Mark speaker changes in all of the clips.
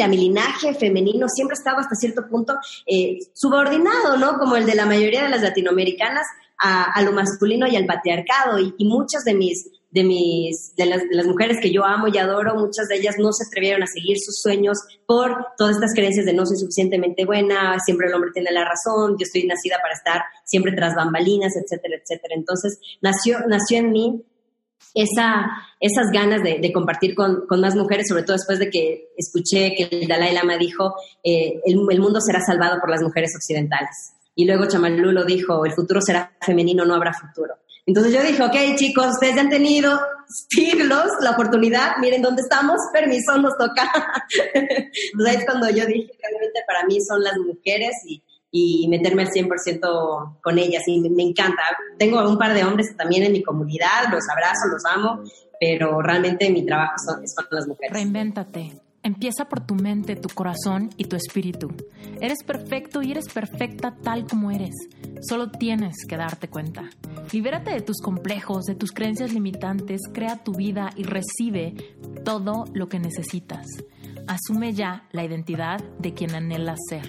Speaker 1: familia, mi linaje femenino siempre estaba hasta cierto punto eh, subordinado, ¿no? Como el de la mayoría de las latinoamericanas a, lo masculino y al patriarcado. Y, muchas de mis de mis las, de las, mujeres que yo amo y adoro, muchas de ellas no se atrevieron a seguir sus sueños por todas estas creencias de no soy suficientemente buena, siempre el hombre tiene la razón, yo estoy nacida para estar siempre tras bambalinas, etcétera, etcétera. Entonces nació nació en mí esa, esas ganas de, de compartir con, con, más mujeres, sobre todo después de que escuché que el Dalai Lama dijo, eh, el, el mundo será salvado por las mujeres occidentales. Y luego Chamalulo dijo, el futuro será femenino, no habrá futuro. Entonces yo dije, ok chicos, ustedes ya han tenido siglos la oportunidad, miren dónde estamos, permiso, nos toca. Entonces es cuando yo dije, realmente para mí son las mujeres y, y meterme al 100% con ellas y me, encanta. Tengo un par de hombres también en mi comunidad, los abrazo, los amo, pero realmente mi trabajo son, es con las mujeres.
Speaker 2: Reinvéntate. Empieza por tu mente, tu corazón y tu espíritu. Eres perfecto y eres perfecta tal como eres. Solo tienes que darte cuenta. Libérate de tus complejos, de tus creencias limitantes, crea tu vida y recibe todo lo que necesitas. Asume ya la identidad de quien anhelas ser.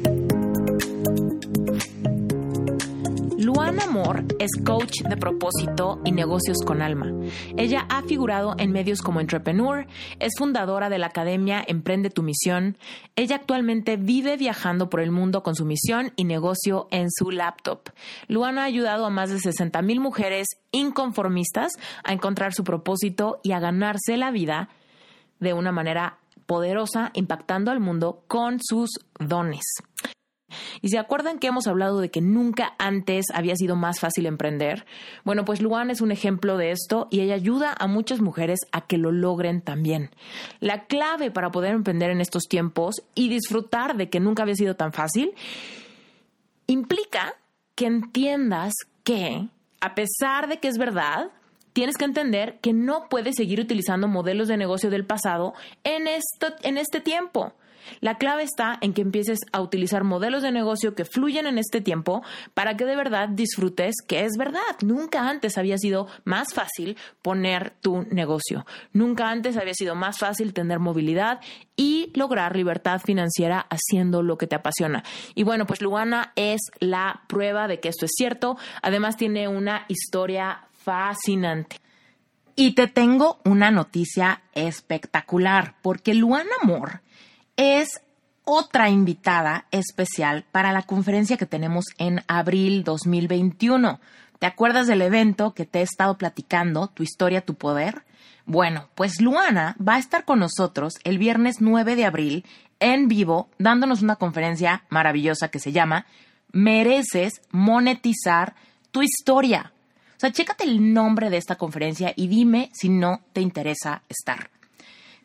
Speaker 2: Luana Amor es coach de propósito y negocios con alma. Ella ha figurado en medios como Entrepreneur, es fundadora de la academia Emprende tu Misión. Ella actualmente vive viajando por el mundo con su misión y negocio en su laptop. Luana ha ayudado a más de 60 mil mujeres inconformistas a encontrar su propósito y a ganarse la vida de una manera poderosa, impactando al mundo con sus dones. Y se acuerdan que hemos hablado de que nunca antes había sido más fácil emprender. Bueno, pues Luan es un ejemplo de esto y ella ayuda a muchas mujeres a que lo logren también. La clave para poder emprender en estos tiempos y disfrutar de que nunca había sido tan fácil implica que entiendas que, a pesar de que es verdad, tienes que entender que no puedes seguir utilizando modelos de negocio del pasado en, esto, en este tiempo. La clave está en que empieces a utilizar modelos de negocio que fluyen en este tiempo para que de verdad disfrutes que es verdad. Nunca antes había sido más fácil poner tu negocio. Nunca antes había sido más fácil tener movilidad y lograr libertad financiera haciendo lo que te apasiona. Y bueno, pues Lugana es la prueba de que esto es cierto. Además tiene una historia fascinante. Y te tengo una noticia espectacular, porque Luana Amor es otra invitada especial para la conferencia que tenemos en abril 2021. ¿Te acuerdas del evento que te he estado platicando, Tu historia, tu poder? Bueno, pues Luana va a estar con nosotros el viernes 9 de abril en vivo dándonos una conferencia maravillosa que se llama Mereces monetizar tu historia. O sea, chécate el nombre de esta conferencia y dime si no te interesa estar.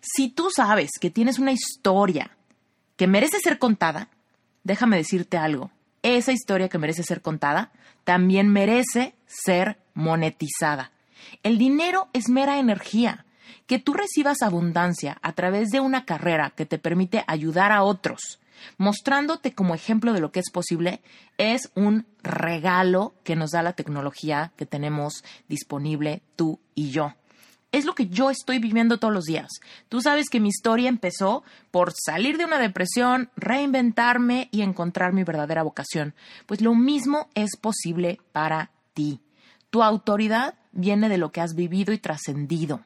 Speaker 2: Si tú sabes que tienes una historia que merece ser contada, déjame decirte algo. Esa historia que merece ser contada también merece ser monetizada. El dinero es mera energía. Que tú recibas abundancia a través de una carrera que te permite ayudar a otros, mostrándote como ejemplo de lo que es posible, es un regalo que nos da la tecnología que tenemos disponible tú y yo es lo que yo estoy viviendo todos los días. Tú sabes que mi historia empezó por salir de una depresión, reinventarme y encontrar mi verdadera vocación. Pues lo mismo es posible para ti. Tu autoridad viene de lo que has vivido y trascendido.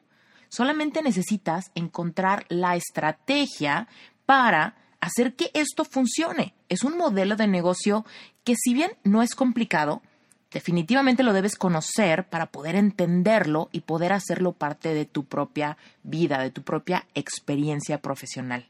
Speaker 2: Solamente necesitas encontrar la estrategia para hacer que esto funcione. Es un modelo de negocio que si bien no es complicado, definitivamente lo debes conocer para poder entenderlo y poder hacerlo parte de tu propia vida, de tu propia experiencia profesional.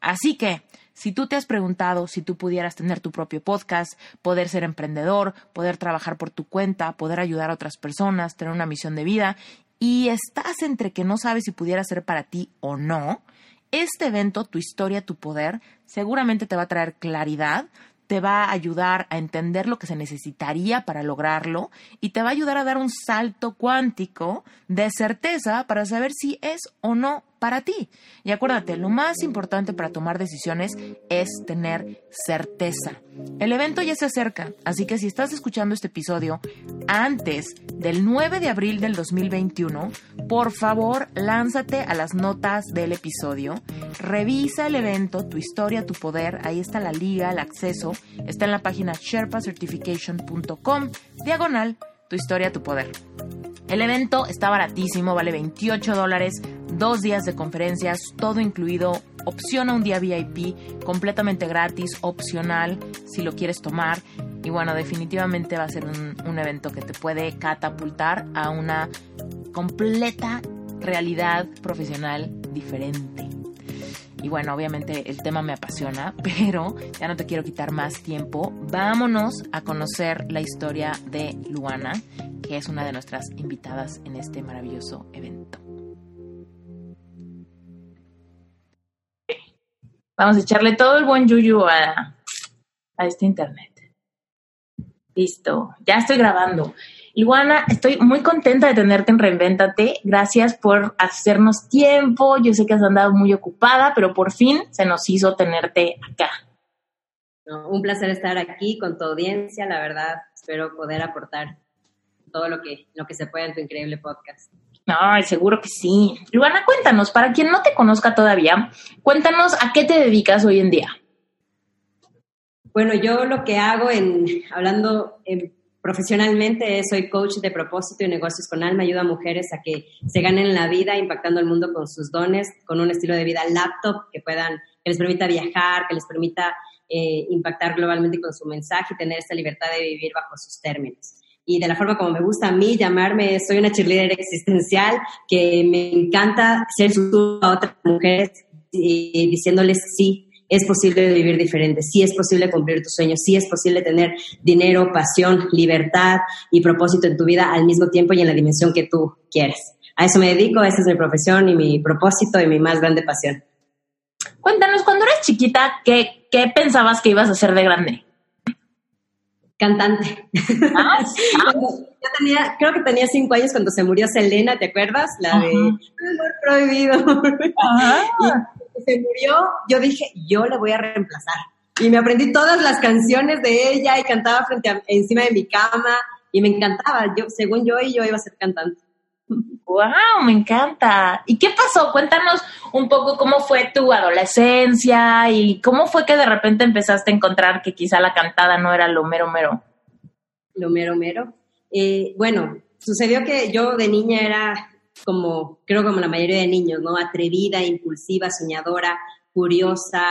Speaker 2: Así que, si tú te has preguntado si tú pudieras tener tu propio podcast, poder ser emprendedor, poder trabajar por tu cuenta, poder ayudar a otras personas, tener una misión de vida, y estás entre que no sabes si pudiera ser para ti o no, este evento, Tu historia, tu poder, seguramente te va a traer claridad, te va a ayudar a entender lo que se necesitaría para lograrlo y te va a ayudar a dar un salto cuántico de certeza para saber si es o no para ti. Y acuérdate, lo más importante para tomar decisiones es tener certeza. El evento ya se acerca, así que si estás escuchando este episodio antes del 9 de abril del 2021, por favor lánzate a las notas del episodio, revisa el evento, tu historia, tu poder, ahí está la liga, el acceso, está en la página sherpacertification.com, diagonal, tu historia, tu poder. El evento está baratísimo, vale 28 dólares, dos días de conferencias, todo incluido, opción a un día VIP, completamente gratis, opcional, si lo quieres tomar. Y bueno, definitivamente va a ser un, un evento que te puede catapultar a una completa realidad profesional diferente. Y bueno, obviamente el tema me apasiona, pero ya no te quiero quitar más tiempo. Vámonos a conocer la historia de Luana, que es una de nuestras invitadas en este maravilloso evento. Vamos a echarle todo el buen yuyu a, a este internet. Listo, ya estoy grabando. Luana, estoy muy contenta de tenerte en Reinventate. Gracias por hacernos tiempo. Yo sé que has andado muy ocupada, pero por fin se nos hizo tenerte acá.
Speaker 1: un placer estar aquí con tu audiencia. La verdad, espero poder aportar todo lo que, lo que se pueda en tu increíble podcast.
Speaker 2: Ay, seguro que sí. Luana, cuéntanos, para quien no te conozca todavía, cuéntanos a qué te dedicas hoy en día.
Speaker 1: Bueno, yo lo que hago en, hablando en Profesionalmente soy coach de propósito y negocios con alma. Ayudo a mujeres a que se ganen la vida impactando el mundo con sus dones, con un estilo de vida laptop que puedan, que les permita viajar, que les permita eh, impactar globalmente con su mensaje y tener esa libertad de vivir bajo sus términos. Y de la forma como me gusta a mí llamarme, soy una cheerleader existencial que me encanta ser su a otras mujeres y diciéndoles sí es posible vivir diferente, sí es posible cumplir tus sueños, sí es posible tener dinero, pasión, libertad y propósito en tu vida al mismo tiempo y en la dimensión que tú quieres. A eso me dedico, esa es mi profesión y mi propósito y mi más grande pasión.
Speaker 2: Cuéntanos, cuando eras chiquita, ¿qué, qué pensabas que ibas a ser de grande?
Speaker 1: Cantante. Ah, yo tenía, creo que tenía cinco años cuando se murió Selena, ¿te acuerdas? La de Amor Prohibido. Ajá se murió, yo dije, yo le voy a reemplazar. Y me aprendí todas las canciones de ella y cantaba frente a, encima de mi cama y me encantaba. Yo, según yo, y yo iba a ser cantante.
Speaker 2: ¡Wow! Me encanta. ¿Y qué pasó? Cuéntanos un poco cómo fue tu adolescencia y cómo fue que de repente empezaste a encontrar que quizá la cantada no era lo mero mero.
Speaker 1: Lo mero mero. Eh, bueno, sucedió que yo de niña era como, creo como la mayoría de niños, ¿no? Atrevida, impulsiva, soñadora, curiosa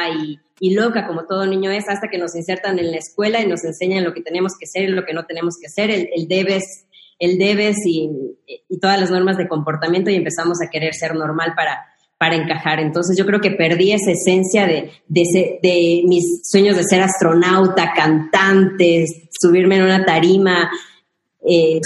Speaker 1: y, loca, como todo niño es, hasta que nos insertan en la escuela y nos enseñan lo que tenemos que ser y lo que no tenemos que hacer, el, debes, el debes y, todas las normas de comportamiento y empezamos a querer ser normal para, para encajar. Entonces yo creo que perdí esa esencia de, de, de mis sueños de ser astronauta, cantante, subirme en una tarima, eh,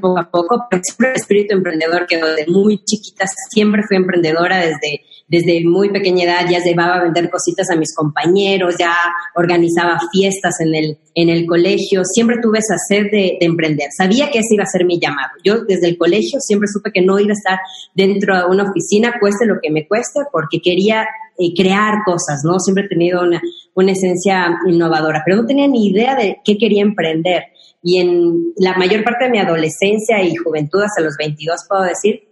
Speaker 1: poco a poco, pero siempre el espíritu emprendedor que desde muy chiquita. Siempre fui emprendedora desde, desde muy pequeña edad, ya llevaba a vender cositas a mis compañeros, ya organizaba fiestas en el, en el colegio, siempre tuve esa sed de, emprender, sabía que ese iba a ser mi llamado. Yo desde el colegio siempre supe que no iba a estar dentro de una oficina, cueste lo que me cueste, porque quería eh, crear cosas, ¿no? Siempre he tenido una, una esencia innovadora, pero no tenía ni idea de qué quería emprender y en la mayor parte de mi adolescencia y juventud, hasta los 22 puedo decir,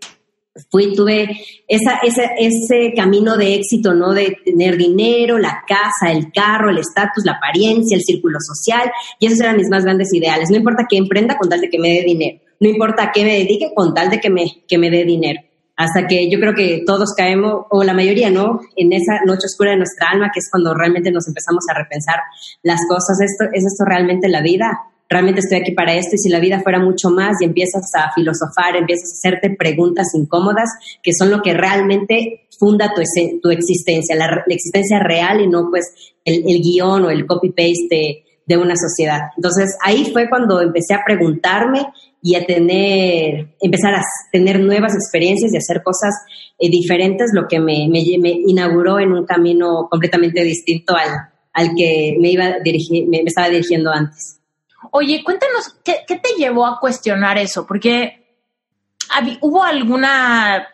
Speaker 1: fui, tuve esa, ese camino de éxito, ¿no? De tener dinero, la casa, el carro, el estatus, la apariencia, el círculo social, y esos eran mis más grandes ideales. No importa qué emprenda con tal de que me dé dinero, no importa a qué me dedique con tal de que me, que me dé dinero. Hasta que yo creo que todos caemos, o la mayoría, ¿no? En esa noche oscura de nuestra alma, que es cuando realmente nos empezamos a repensar las cosas. ¿Esto, ¿Es esto realmente la vida? Realmente estoy aquí para esto y si la vida fuera mucho más y empiezas a filosofar, empiezas a hacerte preguntas incómodas que son lo que realmente funda tu, tu existencia, la, existencia real y no pues el, guion o el copy-paste de, una sociedad. Entonces ahí fue cuando empecé a preguntarme y a tener, empezar a tener nuevas experiencias y hacer cosas eh, diferentes, lo que me inauguró en un camino completamente distinto al, al que me, iba dirigir, me, estaba dirigiendo antes.
Speaker 2: Oye, cuéntanos, ¿qué, ¿qué, te llevó a cuestionar eso? Porque hubo alguna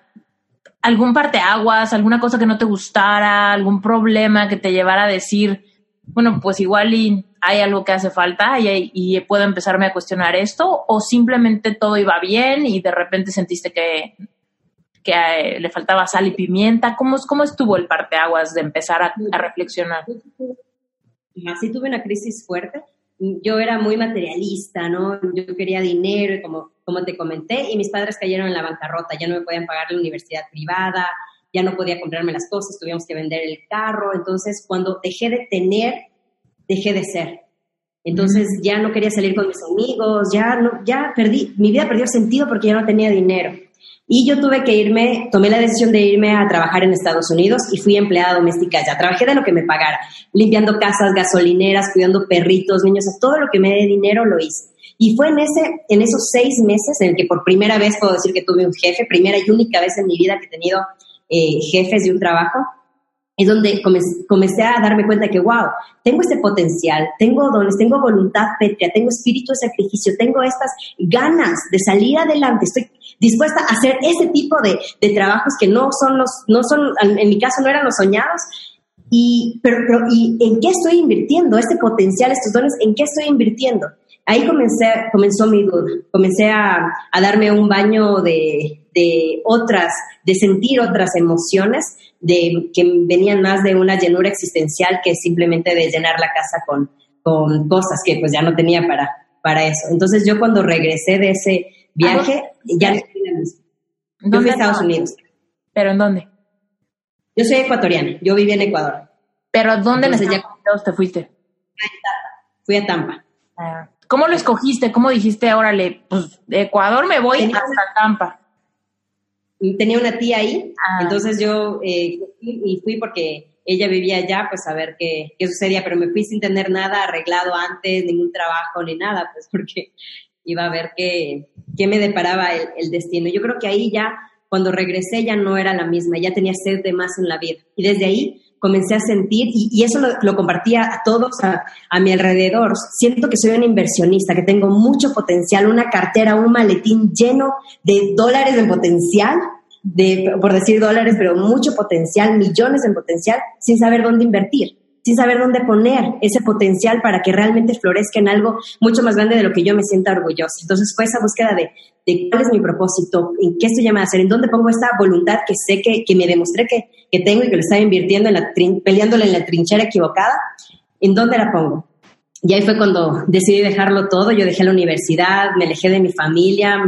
Speaker 2: algún parteaguas, alguna cosa que no te gustara, algún problema que te llevara a decir, bueno, pues igual y hay algo que hace falta y, puedo empezarme a cuestionar esto, o simplemente todo iba bien y de repente sentiste que, que eh, le faltaba sal y pimienta. ¿Cómo, cómo estuvo el parteaguas de empezar a, a reflexionar?
Speaker 1: Sí tuve una crisis fuerte. Yo era muy materialista, ¿no? Yo quería dinero y como como te comenté, y mis padres cayeron en la bancarrota, ya no me podían pagar la universidad privada, ya no podía comprarme las cosas, tuvimos que vender el carro, entonces cuando dejé de tener, dejé de ser. Entonces ya no quería salir con mis amigos, ya no, ya perdí, mi vida perdió sentido porque ya no tenía dinero. Y yo tuve que irme, tomé la decisión de irme a trabajar en Estados Unidos y fui empleada doméstica ya. Trabajé de lo que me pagara, limpiando casas, gasolineras, cuidando perritos, niños, todo lo que me dé dinero lo hice. Y fue en, ese, en esos seis meses en el que por primera vez puedo decir que tuve un jefe, primera y única vez en mi vida que he tenido eh, jefes de un trabajo, es donde comencé, a darme cuenta que, wow, tengo este potencial, tengo dones, tengo voluntad pétrea, tengo espíritu de sacrificio, tengo estas ganas de salir adelante, estoy dispuesta a hacer ese tipo de, de trabajos que no son los, no son, en mi caso no eran los soñados, y, pero, ¿y en qué estoy invirtiendo? Este potencial, estos dones, ¿en qué estoy invirtiendo? ahí comencé, comenzó mi duda. Comencé a, darme un baño de, otras, de sentir otras emociones, de que venían más de una llenura existencial que simplemente de llenar la casa con, con cosas que pues ya no tenía para, para eso. Entonces yo cuando regresé de ese viaje, ya no Yo fui a Estados Unidos.
Speaker 2: ¿Pero en dónde?
Speaker 1: Yo soy ecuatoriana, yo viví en Ecuador.
Speaker 2: ¿Pero dónde en Estados Unidos te fuiste?
Speaker 1: Fui a Tampa.
Speaker 2: Ah. ¿Cómo lo escogiste? ¿Cómo dijiste, órale, pues de Ecuador me voy hasta Tampa?
Speaker 1: Tenía una tía ahí, ah. entonces yo eh, y fui porque ella vivía allá, pues a ver qué, qué sucedía, pero me fui sin tener nada arreglado antes, ningún trabajo ni nada, pues porque iba a ver qué, qué me deparaba el, el destino. Yo creo que ahí ya, cuando regresé, ya no era la misma, ya tenía sed de más en la vida. Y desde ahí comencé a sentir, y, eso lo, compartía a todos a, mi alrededor, siento que soy una inversionista, que tengo mucho potencial, una cartera, un maletín lleno de dólares en potencial, de, por decir dólares, pero mucho potencial, millones en potencial, sin saber dónde invertir sin saber dónde poner ese potencial para que realmente florezca en algo mucho más grande de lo que yo me sienta orgullosa. Entonces fue esa búsqueda de, cuál es mi propósito, en qué estoy llamada a hacer, en dónde pongo esta voluntad que sé que, que me demostré que, que, tengo y que lo estaba invirtiendo, en la peleándole en la trinchera equivocada, en dónde la pongo. Y ahí fue cuando decidí dejarlo todo. Yo dejé la universidad, me alejé de mi familia.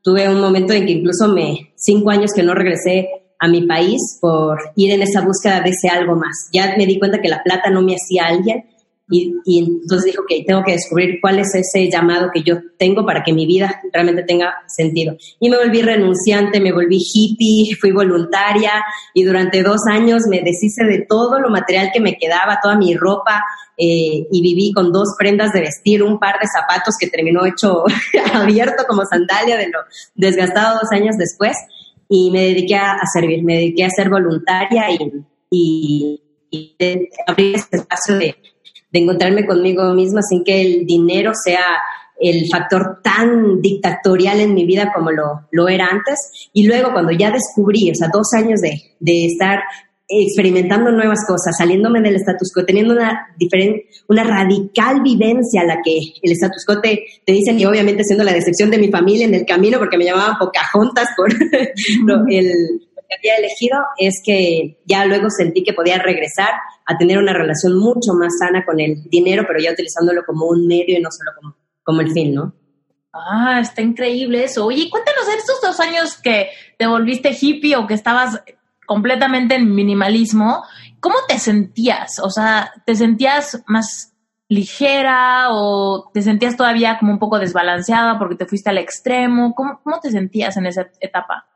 Speaker 1: Tuve un momento en que incluso me, cinco años que no regresé a mi país por ir en esa búsqueda de ese algo más. Ya me di cuenta que la plata no me hacía alguien y, entonces dijo que tengo que descubrir cuál es ese llamado que yo tengo para que mi vida realmente tenga sentido. Y me volví renunciante, me volví hippie, fui voluntaria y durante dos años me deshice de todo lo material que me quedaba, toda mi ropa eh, y viví con dos prendas de vestir, un par de zapatos que terminó hecho abierto como sandalia de lo desgastado dos años después y me dediqué a, servir, me dediqué a ser voluntaria y, abrir este espacio de, encontrarme conmigo misma sin que el dinero sea el factor tan dictatorial en mi vida como lo, lo era antes. Y luego cuando ya descubrí, o sea, dos años de, de estar experimentando nuevas cosas, saliéndome del status quo, teniendo una, diferente, una radical vivencia a la que el status quo te, te dicen, y obviamente siendo la decepción de mi familia en el camino, porque me llamaban Pocahontas por lo, el, que había elegido, es que ya luego sentí que podía regresar a tener una relación mucho más sana con el dinero, pero ya utilizándolo como un medio y no solo como, como el fin, ¿no?
Speaker 2: Ah, está increíble eso. Oye, cuéntanos en estos dos años que te volviste hippie o que estabas completamente en minimalismo, ¿cómo te sentías? O sea, ¿te sentías más ligera o te sentías todavía como un poco desbalanceada porque te fuiste al extremo? ¿Cómo, cómo te sentías en esa etapa?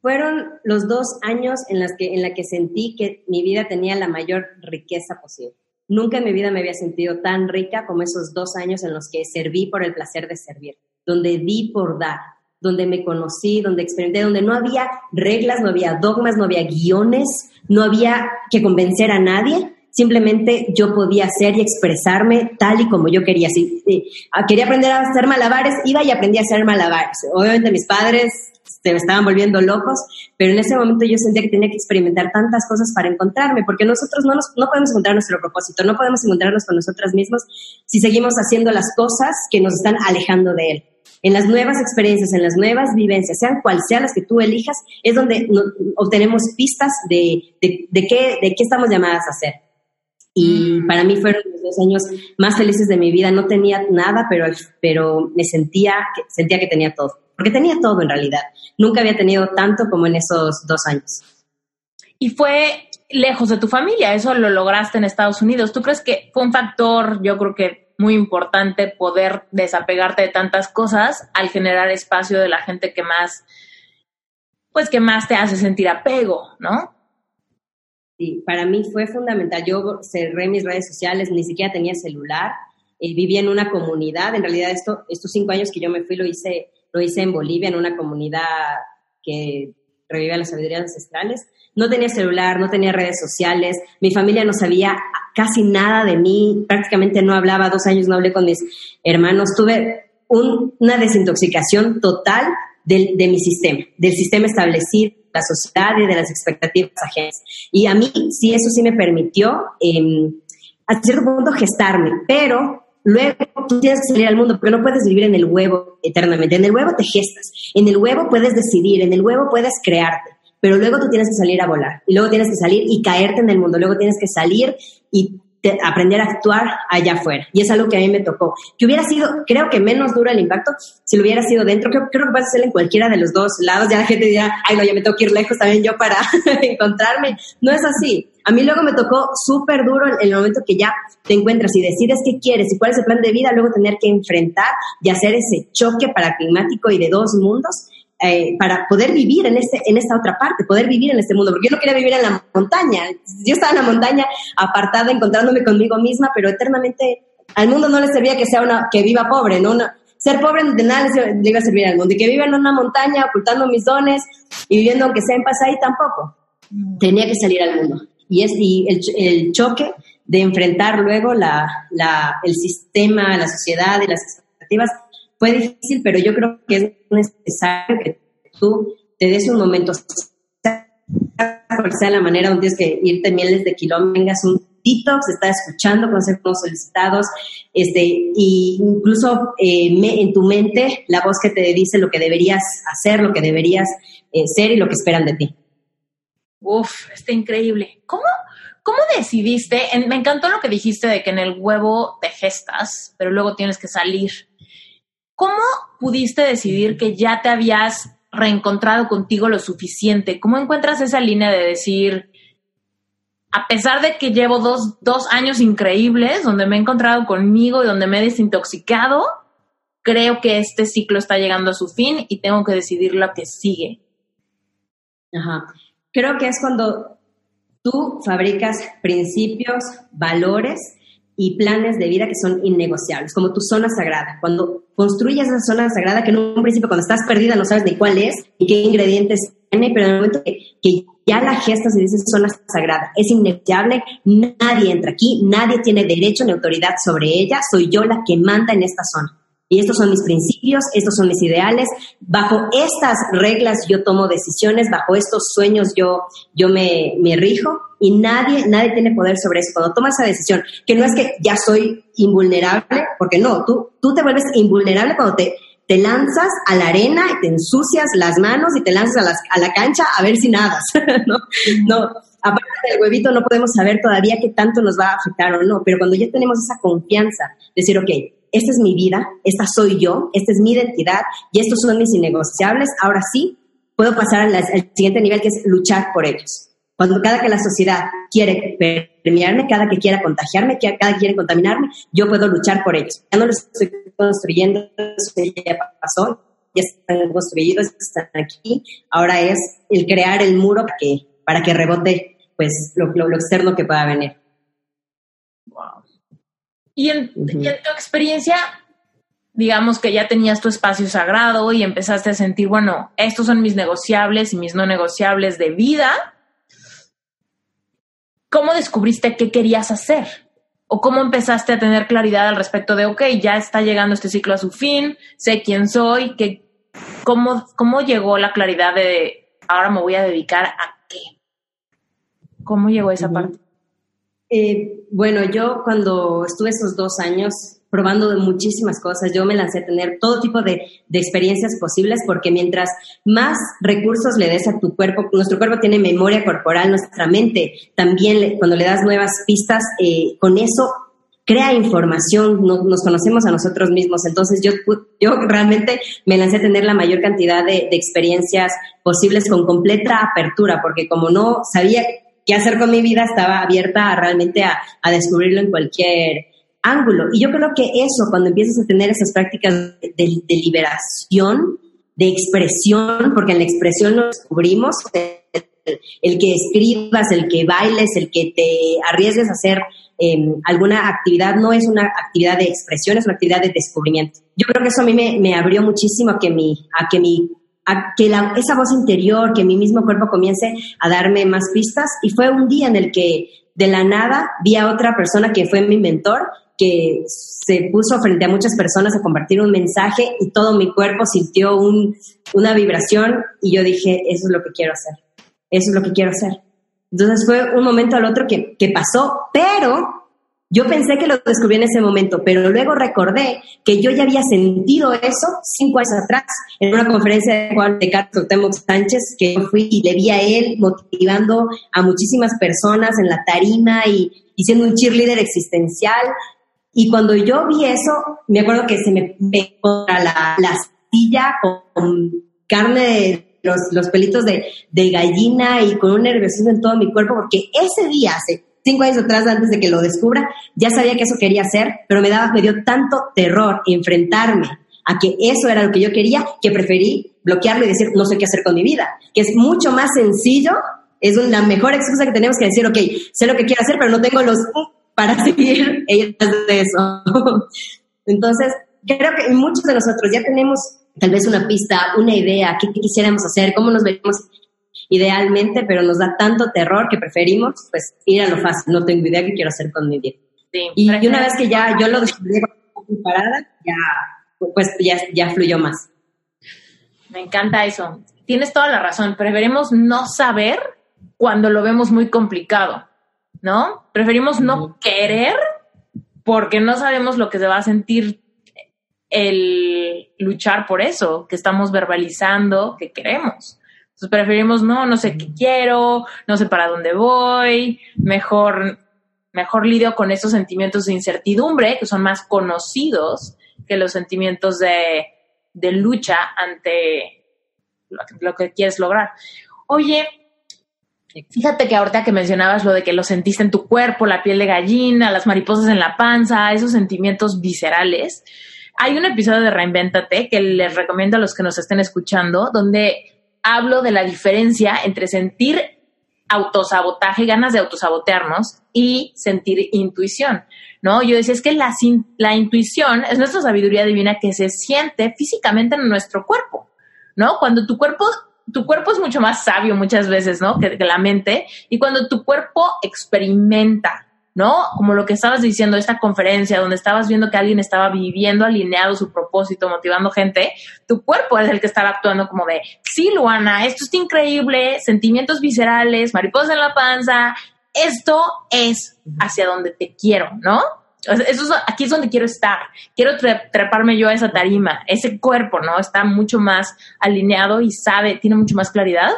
Speaker 1: Fueron los dos años en, las que, en la que sentí que mi vida tenía la mayor riqueza posible. Nunca en mi vida me había sentido tan rica como esos dos años en los que serví por el placer de servir, donde di por dar, donde me conocí, donde experimenté, donde no había reglas, no había dogmas, no había guiones, no había que convencer a nadie, simplemente yo podía hacer y expresarme tal y como yo quería. Si ah, quería aprender a hacer malabares, iba y aprendía a hacer malabares. Obviamente mis padres se me estaban volviendo locos, pero en ese momento yo sentía que tenía que experimentar tantas cosas para encontrarme, porque nosotros no, nos, no podemos encontrar nuestro propósito, no podemos encontrarnos con nosotras mismos si seguimos haciendo las cosas que nos están alejando de él. En las nuevas experiencias, en las nuevas vivencias, sean cual sean las que tú elijas, es donde obtenemos pistas de, de, de, qué, de qué estamos llamadas a hacer. Y mm. para mí fueron los dos años más felices de mi vida. No tenía nada, pero, pero me sentía, sentía que tenía todo porque tenía todo en realidad. Nunca había tenido tanto como en esos dos años.
Speaker 2: Y fue lejos de tu familia, eso lo lograste en Estados Unidos. ¿Tú crees que fue un factor, yo creo que muy importante, poder desapegarte de tantas cosas al generar espacio de la gente que más, pues que más te hace sentir apego, ¿no?
Speaker 1: Sí, para mí fue fundamental. Yo cerré mis redes sociales, ni siquiera tenía celular, eh, vivía en una comunidad. En realidad, esto, estos cinco años que yo me fui lo hice lo hice en Bolivia, en una comunidad que revive las sabidurías ancestrales. No tenía celular, no tenía redes sociales, mi familia no sabía casi nada de mí, prácticamente no hablaba, dos años no hablé con mis hermanos, tuve una desintoxicación total de mi sistema, del sistema establecido, la sociedad y de las expectativas ajenas. Y a mí sí, eso sí me permitió eh, a cierto punto gestarme, pero Luego tú tienes que salir al mundo porque no puedes vivir en el huevo eternamente. En el huevo te gestas, en el huevo puedes decidir, en el huevo puedes crearte, pero luego tú tienes que salir a volar y luego tienes que salir y caerte en el mundo, luego tienes que salir y aprender a actuar allá afuera. Y es algo que a mí me tocó. Que hubiera sido, creo que menos duro el impacto si lo hubiera sido dentro. Creo, creo que puede ser en cualquiera de los dos lados. Ya la gente dirá, ay, no, ya me tengo que ir lejos también yo para encontrarme. No es así. A mí luego me tocó súper duro en el momento que ya te encuentras y decides qué quieres y cuál es el plan de vida, luego tener que enfrentar y hacer ese choque paradigmático y de dos mundos eh, para poder vivir en, este, en esta otra parte, poder vivir en este mundo, porque yo no quería vivir en la montaña, yo estaba en la montaña apartada, encontrándome conmigo misma, pero eternamente al mundo no le servía que sea una, que viva pobre, ¿no? ser pobre de nada le iba a servir al mundo, y que viva en una montaña ocultando mis dones y viviendo aunque sea en paz ahí tampoco. Mm. Tenía que salir al mundo. Y es y el, el choque de enfrentar luego la, la, el sistema, la sociedad y las expectativas fue difícil, pero yo creo que es necesario que tú te des un momento, sea la manera donde tienes que irte miles de kilómetros, tengas un detox, estás escuchando consejos solicitados, este, y incluso eh, en tu mente la voz que te dice lo que deberías hacer, lo que deberías eh, ser y lo que esperan de ti.
Speaker 2: Uf, está increíble. ¿Cómo, cómo decidiste? me encantó lo que dijiste de que en el huevo te gestas, pero luego tienes que salir. ¿Cómo pudiste decidir que ya te habías reencontrado contigo lo suficiente? ¿Cómo encuentras esa línea de decir, a pesar de que llevo dos, dos años increíbles, donde me he encontrado conmigo y donde me he desintoxicado, creo que este ciclo está llegando a su fin y tengo que decidir lo que sigue?
Speaker 1: Ajá. Creo que es cuando tú fabricas principios, valores y planes de vida que son innegociables, como tu zona sagrada. Cuando construyes esa zona sagrada, que en un principio cuando estás perdida no sabes ni cuál es y qué ingredientes tiene, pero en el momento que, ya la gestas y dices zona sagrada, es innegociable, nadie entra aquí, nadie tiene derecho ni autoridad sobre ella, soy yo la que manda en esta zona. Y estos son mis principios, estos son mis ideales. Bajo estas reglas yo tomo decisiones, bajo estos sueños yo, yo me, me rijo y nadie, nadie tiene poder sobre eso. Cuando tomas esa decisión, que no es que ya soy invulnerable, porque no, tú, tú te vuelves invulnerable cuando te, te lanzas a la arena y te ensucias las manos y te lanzas a, las, a la cancha a ver si nadas, ¿no? No, aparte del huevito no podemos saber todavía qué tanto nos va a afectar o no, pero cuando ya tenemos esa confianza, decir, ok, esta es mi vida, esta soy yo, esta es mi identidad y estos son mis innegociables, ahora sí puedo pasar al, siguiente nivel que es luchar por ellos. Cuando cada que la sociedad quiere permearme, cada que quiera contagiarme, cada que quiere contaminarme, yo puedo luchar por ellos. Ya no lo estoy construyendo, eso ya pasó, ya están construidos, están aquí. Ahora es el crear el muro para que, para que rebote pues lo, lo, lo externo que pueda venir.
Speaker 2: Y en, tu experiencia, digamos que ya tenías tu espacio sagrado y empezaste a sentir, bueno, estos son mis negociables y mis no negociables de vida. ¿cómo descubriste qué querías hacer? ¿O cómo empezaste a tener claridad al respecto de, ok, ya está llegando este ciclo a su fin, sé quién soy, que, cómo, cómo llegó la claridad de, ahora me voy a dedicar a qué? ¿Cómo llegó esa parte?
Speaker 1: Eh, bueno, yo cuando estuve esos dos años probando de muchísimas cosas. Yo me lancé a tener todo tipo de, experiencias posibles porque mientras más recursos le des a tu cuerpo, nuestro cuerpo tiene memoria corporal, nuestra mente también cuando le das nuevas pistas, eh, con eso crea información, nos conocemos a nosotros mismos. Entonces yo, yo realmente me lancé a tener la mayor cantidad de, experiencias posibles con completa apertura, porque como no sabía qué hacer con mi vida, estaba abierta realmente a, a descubrirlo en cualquier ángulo. Y yo creo que eso, cuando empiezas a tener esas prácticas de, liberación, de expresión, porque en la expresión lo descubrimos, el, que escribas, el que bailes, el que te arriesgues a hacer em, alguna actividad, no es una actividad de expresión, es una actividad de descubrimiento. Yo creo que eso a mí me, abrió muchísimo a a que mi a que esa voz interior, que mi mismo cuerpo comience a darme más pistas. Y fue un día en el que de la nada vi a otra persona que fue mi mentor que se puso frente a muchas personas a compartir un mensaje y todo mi cuerpo sintió una vibración y yo dije, eso es lo que quiero hacer, eso es lo que quiero hacer. Entonces fue un momento al otro que, que pasó, pero yo pensé que lo descubrí en ese momento, pero luego recordé que yo ya había sentido eso cinco años atrás en una conferencia de Juan de Carlos Sánchez, que fui y le vi a él motivando a muchísimas personas en la tarima y, y siendo un cheerleader existencial. Y cuando yo vi eso, me acuerdo que se me pegó la, la silla con carne de los, los pelitos de, de, gallina y con un nerviosismo en todo mi cuerpo, porque ese día, hace cinco años atrás, antes de que lo descubra, ya sabía que eso quería hacer, pero me daba, me dio tanto terror enfrentarme a que eso era lo que yo quería, que preferí bloquearlo y decir, no sé qué hacer con mi vida, que es mucho más sencillo, es la mejor excusa que tenemos que decir, ok, sé lo que quiero hacer, pero no tengo los para seguir de eso. Entonces, creo que muchos de nosotros ya tenemos tal vez una pista, una idea, qué, quisiéramos hacer, cómo nos veríamos idealmente, pero nos da tanto terror que preferimos pues ir a lo fácil, no tengo idea qué quiero hacer con mi vida. y, una vez que ya yo lo descubrí preparada, ya, pues ya, ya fluyó más.
Speaker 2: Me encanta eso. Tienes toda la razón. Preferimos no saber cuando lo vemos muy complicado. ¿no? Preferimos no querer porque no sabemos lo que se va a sentir el luchar por eso, que estamos verbalizando que queremos. Entonces preferimos, no, no sé qué quiero, no sé para dónde voy, mejor, mejor lidio con esos sentimientos de incertidumbre, que son más conocidos que los sentimientos de, de lucha ante lo que quieres lograr. Oye, Fíjate que ahorita que mencionabas lo de que lo sentiste en tu cuerpo, la piel de gallina, las mariposas en la panza, esos sentimientos viscerales. Hay un episodio de Reinventate que les recomiendo a los que nos estén escuchando, donde hablo de la diferencia entre sentir autosabotaje, ganas de autosabotearnos y sentir intuición, ¿no? Yo decía, es que la, intuición es nuestra sabiduría divina que se siente físicamente en nuestro cuerpo, ¿no? Cuando tu cuerpo tu cuerpo es mucho más sabio muchas veces, ¿no? Que, la mente. Y cuando tu cuerpo experimenta, ¿no? Como lo que estabas diciendo, esta conferencia donde estabas viendo que alguien estaba viviendo alineado su propósito, motivando gente, tu cuerpo es el que estaba actuando como de, sí, Luana, esto es increíble, sentimientos viscerales, mariposas en la panza, esto es hacia donde te quiero, ¿no? Eso aquí es donde quiero estar. Quiero treparme yo a esa tarima. Ese cuerpo, ¿no? Está mucho más alineado y sabe, tiene mucho más claridad.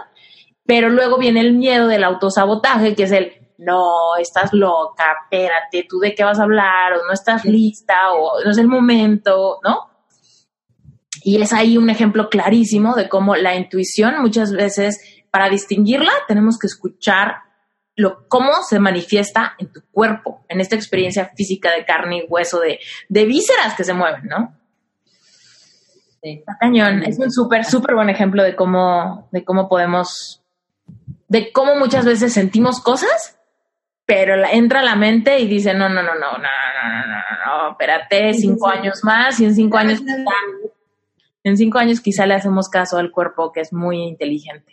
Speaker 2: Pero luego viene el miedo del autosabotaje, que es el, no, estás loca, espérate, tú de qué vas a hablar, o no estás lista, o no es el momento, ¿no? Y es ahí un ejemplo clarísimo de cómo la intuición muchas veces, para distinguirla, tenemos que escuchar lo, cómo se manifiesta en tu cuerpo, en esta experiencia física de carne y hueso, de, de vísceras que se mueven, ¿no? Sí. cañón. Es un súper, súper buen ejemplo de cómo, de cómo podemos, de cómo muchas veces sentimos cosas, pero entra a la mente y dice, no, no, no, no, no, no, no, no, no, espérate, cinco años más y en cinco años en cinco años quizá le hacemos caso al cuerpo que es muy inteligente.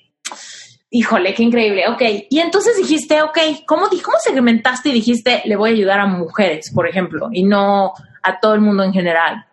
Speaker 2: Híjole, qué increíble. Ok, y entonces dijiste, ok, ¿cómo, ¿cómo segmentaste y dijiste, le voy a ayudar a mujeres, por ejemplo, y no a todo el mundo en general?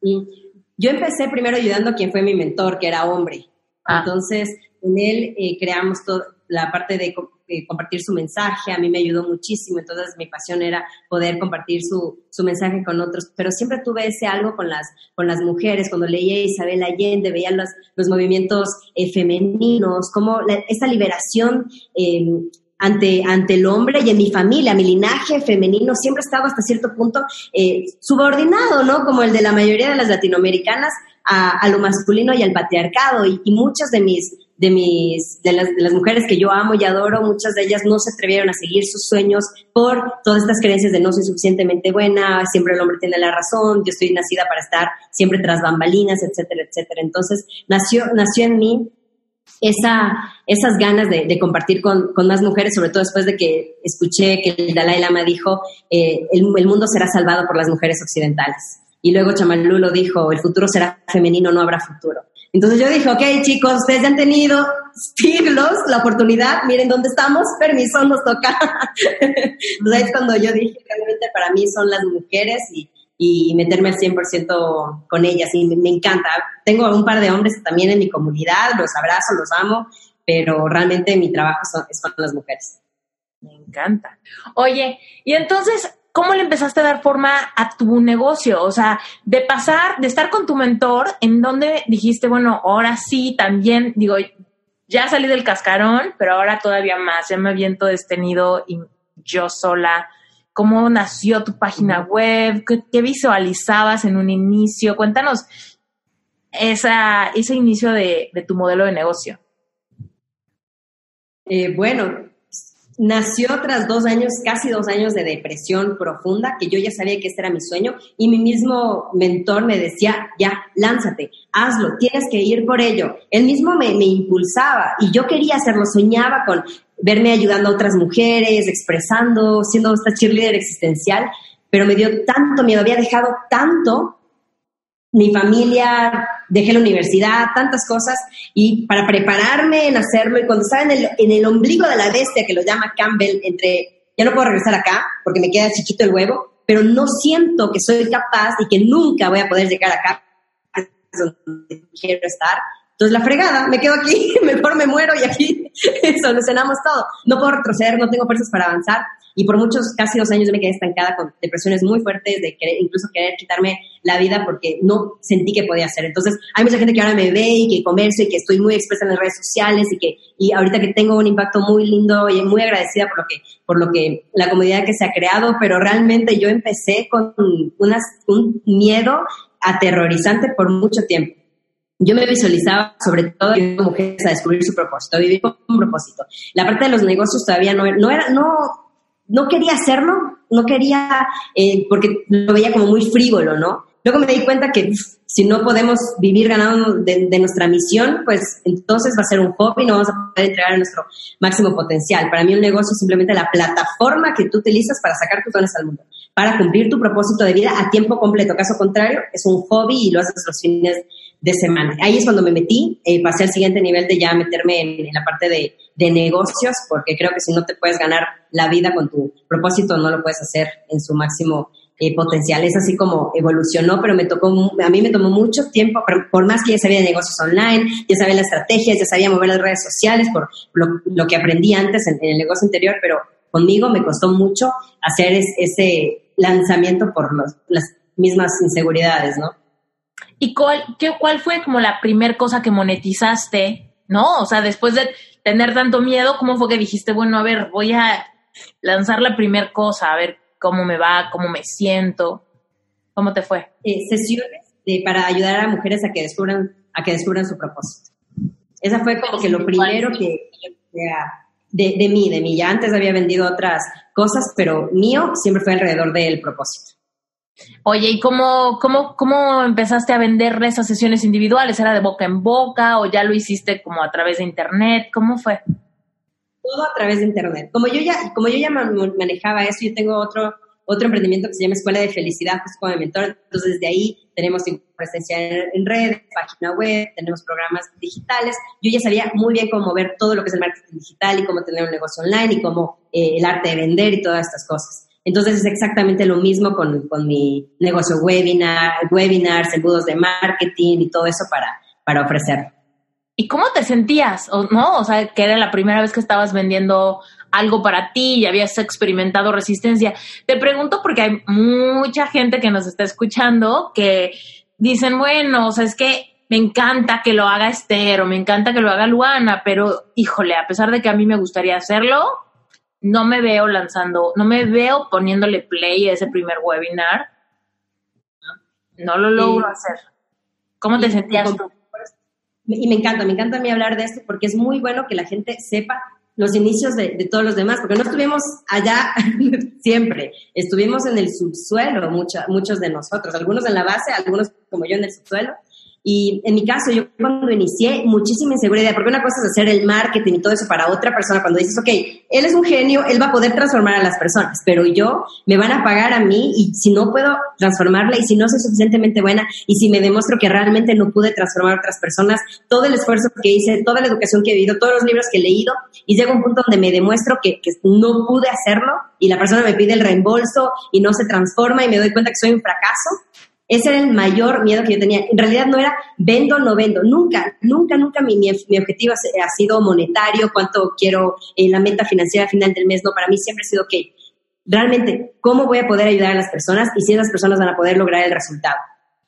Speaker 1: yo empecé primero ayudando a quien fue mi mentor, que era hombre. Ah. Entonces, en él eh, creamos todo, la parte de eh, compartir su mensaje, a mí me ayudó muchísimo, entonces mi pasión era poder compartir su, su, mensaje con otros, pero siempre tuve ese algo con las, con las mujeres, cuando leía Isabel Allende, veía los, los movimientos eh, femeninos, como esa liberación em, ante, ante el hombre y en mi familia, mi linaje femenino siempre estaba hasta cierto punto eh, subordinado, ¿no? Como el de la mayoría de las latinoamericanas a, a lo masculino y al patriarcado. Y, y muchas de mis de mis de las, de las, mujeres que yo amo y adoro, muchas de ellas no se atrevieron a seguir sus sueños por todas estas creencias de no soy suficientemente buena, siempre el hombre tiene la razón, yo estoy nacida para estar siempre tras bambalinas, etcétera, etcétera. Entonces nació nació en mí esa, esas ganas de, compartir con, con, más mujeres, sobre todo después de que escuché que el Dalai Lama dijo, eh, el, el, mundo será salvado por las mujeres occidentales. Y luego Chamalú lo dijo, el futuro será femenino, no habrá futuro. Entonces yo dije, ok chicos, ustedes ya han tenido siglos la oportunidad, miren dónde estamos, permiso, nos toca. Entonces es cuando yo dije, realmente para mí son las mujeres y y meterme al 100% con ellas. Y me, encanta. Tengo un par de hombres también en mi comunidad, los abrazo, los amo, pero realmente mi trabajo es con las mujeres.
Speaker 2: Me encanta. Oye, y entonces, ¿cómo le empezaste a dar forma a tu negocio? O sea, de pasar, de estar con tu mentor, en donde dijiste, bueno, ahora sí, también, digo, ya salí del cascarón, pero ahora todavía más, ya me aviento destenido y yo sola cómo nació tu página web, qué, visualizabas en un inicio. Cuéntanos esa, ese inicio de, tu modelo de negocio.
Speaker 1: Eh, bueno, nació tras dos años, casi dos años de depresión profunda, que yo ya sabía que este era mi sueño, y mi mismo mentor me decía, ya, lánzate, hazlo, tienes que ir por ello. Él mismo me, me impulsaba y yo quería hacerlo, soñaba con verme ayudando a otras mujeres, expresando, siendo esta cheerleader existencial, pero me dio tanto miedo, había dejado tanto mi familia, dejé la universidad, tantas cosas, y para prepararme en hacerlo, y cuando estaba en el, en el ombligo de la bestia, que lo llama Campbell, entre, ya no puedo regresar acá, porque me queda chiquito el huevo, pero no siento que soy capaz y que nunca voy a poder llegar acá donde quiero estar, entonces, la fregada, me quedo aquí, mejor me muero y aquí solucionamos todo. No puedo retroceder, no tengo fuerzas para avanzar. Y por muchos, casi dos años, yo me quedé estancada con depresiones muy fuertes, de querer, incluso querer quitarme la vida porque no sentí que podía hacer. Entonces, hay mucha gente que ahora me ve y que comercio y que estoy muy expresa en las redes sociales y que, y ahorita que tengo un impacto muy lindo y muy agradecida por lo que, por lo que, la comunidad que se ha creado, pero realmente yo empecé con unas, un miedo aterrorizante por mucho tiempo yo me visualizaba sobre todo ayudando mujeres a descubrir su propósito, a vivir con un propósito. La parte de los negocios todavía no, no era, no, no quería hacerlo, no quería, eh, porque lo veía como muy frívolo, ¿no? Luego me di cuenta que si no podemos vivir ganando de, de, nuestra misión, pues entonces va a ser un hobby, no vamos a poder entregar nuestro máximo potencial. Para mí un negocio es simplemente la plataforma que tú utilizas para sacar tus dones al mundo, para cumplir tu propósito de vida a tiempo completo. Caso contrario, es un hobby y lo haces los fines de semana. Ahí es cuando me metí, eh, pasé al siguiente nivel de ya meterme en, la parte de, de, negocios, porque creo que si no te puedes ganar la vida con tu propósito, no lo puedes hacer en su máximo eh, potencial. Es así como evolucionó, pero me tocó, a mí me tomó mucho tiempo, por más que ya sabía de negocios online, ya sabía las estrategias, ya sabía mover las redes sociales, por lo, que aprendí antes en, el negocio anterior, pero conmigo me costó mucho hacer ese lanzamiento por las mismas inseguridades, ¿no?
Speaker 2: ¿Y cuál, qué, cuál fue como la primer cosa que monetizaste? ¿No? O sea, después de tener tanto miedo, ¿cómo fue que dijiste, bueno, a ver, voy a lanzar la primer cosa, a ver cómo me va, cómo me siento? ¿Cómo te fue?
Speaker 1: Eh, sesiones para ayudar a mujeres a que descubran, a que descubran su propósito. Esa fue como que lo primero que, de, de mí, de mí. Ya antes había vendido otras cosas, pero mío siempre fue alrededor del propósito.
Speaker 2: Oye, ¿y cómo, cómo, cómo empezaste a vender esas sesiones individuales? ¿Era de boca en boca o ya lo hiciste como a través de internet? ¿Cómo fue?
Speaker 1: Todo a través de internet. Como yo ya, como yo ya manejaba eso, yo tengo otro otro emprendimiento que se llama Escuela de Felicidad, pues como mentor. Entonces, desde ahí tenemos presencia en, redes, página web, tenemos programas digitales. Yo ya sabía muy bien cómo mover todo lo que es el marketing digital y cómo tener un negocio online y cómo eh, el arte de vender y todas estas cosas. Entonces es exactamente lo mismo con, con mi negocio webinar, webinars, embudos de marketing y todo eso para, para ofrecer.
Speaker 2: ¿Y cómo te sentías? ¿O, ¿No? O sea, que era la primera vez que estabas vendiendo algo para ti y habías experimentado resistencia. Te pregunto porque hay mucha gente que nos está escuchando que dicen, bueno, o sea, es que me encanta que lo haga Esther me encanta que lo haga Luana, pero híjole, a pesar de que a mí me gustaría hacerlo, no me veo lanzando, no me veo poniéndole play a ese primer webinar. No lo logro hacer. ¿Cómo te sentías tú?
Speaker 1: Y me encanta, me encanta a mí hablar de esto porque es muy bueno que la gente sepa los inicios de, todos los demás, porque no estuvimos allá siempre, estuvimos en el subsuelo, muchos de nosotros, algunos en la base, algunos como yo en el subsuelo, y en mi caso, yo cuando inicié, muchísima inseguridad, porque una cosa es hacer el marketing y todo eso para otra persona, cuando dices, ok, él es un genio, él va a poder transformar a las personas, pero yo me van a pagar a mí y si no puedo transformarla y si no soy suficientemente buena y si me demuestro que realmente no pude transformar a otras personas, todo el esfuerzo que hice, toda la educación que he vivido, todos los libros que he leído, y llega un punto donde me demuestro que, que no pude hacerlo y la persona me pide el reembolso y no se transforma y me doy cuenta que soy un fracaso, ese era el mayor miedo que yo tenía. En realidad no era vendo, no vendo. Nunca, nunca, nunca mi, mi, objetivo ha sido monetario, cuánto quiero en la meta financiera final del mes. No, para mí siempre ha sido que realmente cómo voy a poder ayudar a las personas y si esas personas van a poder lograr el resultado.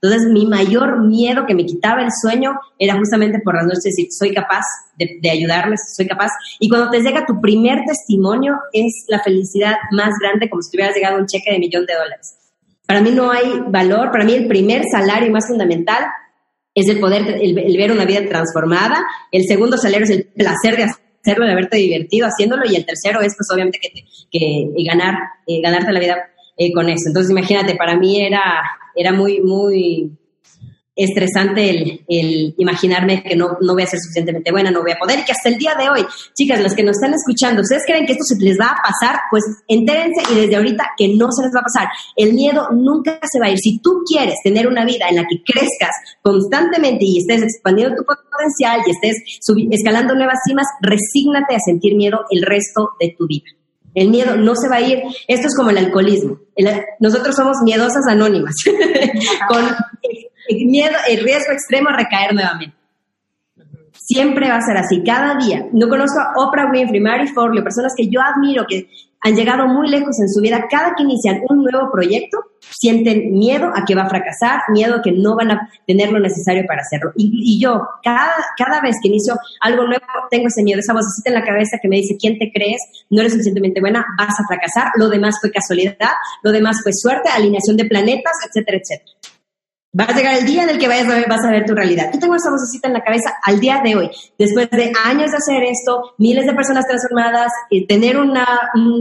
Speaker 1: Entonces, mi mayor miedo que me quitaba el sueño era justamente por las noches decir, soy capaz de, de, ayudarles, soy capaz. Y cuando te llega tu primer testimonio, es la felicidad más grande, como si te hubieras llegado un cheque de millón de dólares. Para mí no hay valor, para mí el primer salario más fundamental es el poder, el, ver una vida transformada. El segundo salario es el placer de hacerlo, de haberte divertido haciéndolo. Y el tercero es, pues, obviamente, que, que ganar, eh, ganarte la vida eh, con eso. Entonces, imagínate, para mí era, era muy, muy, estresante el, imaginarme que no, no voy a ser suficientemente buena, no voy a poder, y que hasta el día de hoy, chicas, las que nos están escuchando, ¿ustedes creen que esto se les va a pasar? Pues entérense y desde ahorita que no se les va a pasar. El miedo nunca se va a ir. Si tú quieres tener una vida en la que crezcas constantemente y estés expandiendo tu potencial y estés escalando nuevas cimas, resígnate a sentir miedo el resto de tu vida. El miedo no se va a ir. Esto es como el alcoholismo. nosotros somos miedosas anónimas, con el miedo, el riesgo extremo a recaer nuevamente. Siempre va a ser así, cada día. No conozco a Oprah Winfrey, Mary Forleo, personas que yo admiro, que han llegado muy lejos en su vida. Cada que inician un nuevo proyecto, sienten miedo a que va a fracasar, miedo a que no van a tener lo necesario para hacerlo. Y, yo, cada, cada vez que inicio algo nuevo, tengo ese miedo, esa vocecita en la cabeza que me dice, ¿quién te crees? No eres suficientemente buena, vas a fracasar. Lo demás fue casualidad, lo demás fue suerte, alineación de planetas, etcétera, etcétera. Va a llegar el día en el que vayas a ver, vas a ver tu realidad. Yo tengo esa vocecita en la cabeza al día de hoy. Después de años de hacer esto, miles de personas transformadas, eh, tener un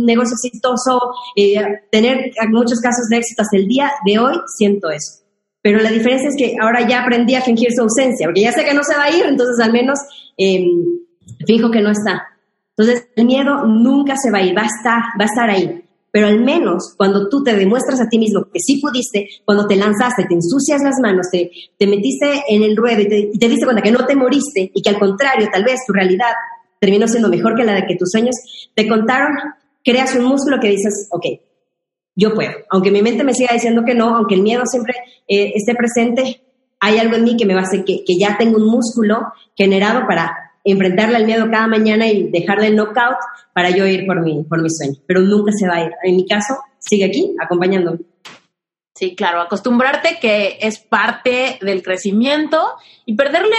Speaker 1: negocio exitoso, eh, tener muchos casos de éxito hasta el día de hoy, siento eso. Pero la diferencia es que ahora ya aprendí a fingir su ausencia, porque ya sé que no se va a ir, entonces al menos eh, fijo que no está. Entonces el miedo nunca se va a ir, va a estar, va a estar ahí pero al menos cuando tú te demuestras a ti mismo que sí pudiste, cuando te lanzaste, te ensucias las manos, te, te metiste en el ruedo y te, y te diste cuenta que no te moriste y que al contrario, tal vez tu realidad terminó siendo mejor que la de que tus sueños te contaron, creas un músculo que dices, ok, yo puedo. Aunque mi mente me siga diciendo que no, aunque el miedo siempre eh, esté presente, hay algo en mí que me va a hacer que, que ya tengo un músculo generado para enfrentarle al miedo cada mañana y dejarle el knockout para yo ir por mi, por mi sueño. Pero nunca se va a ir. En mi caso, sigue aquí acompañándome.
Speaker 2: Sí, claro, acostumbrarte que es parte del crecimiento y perderle,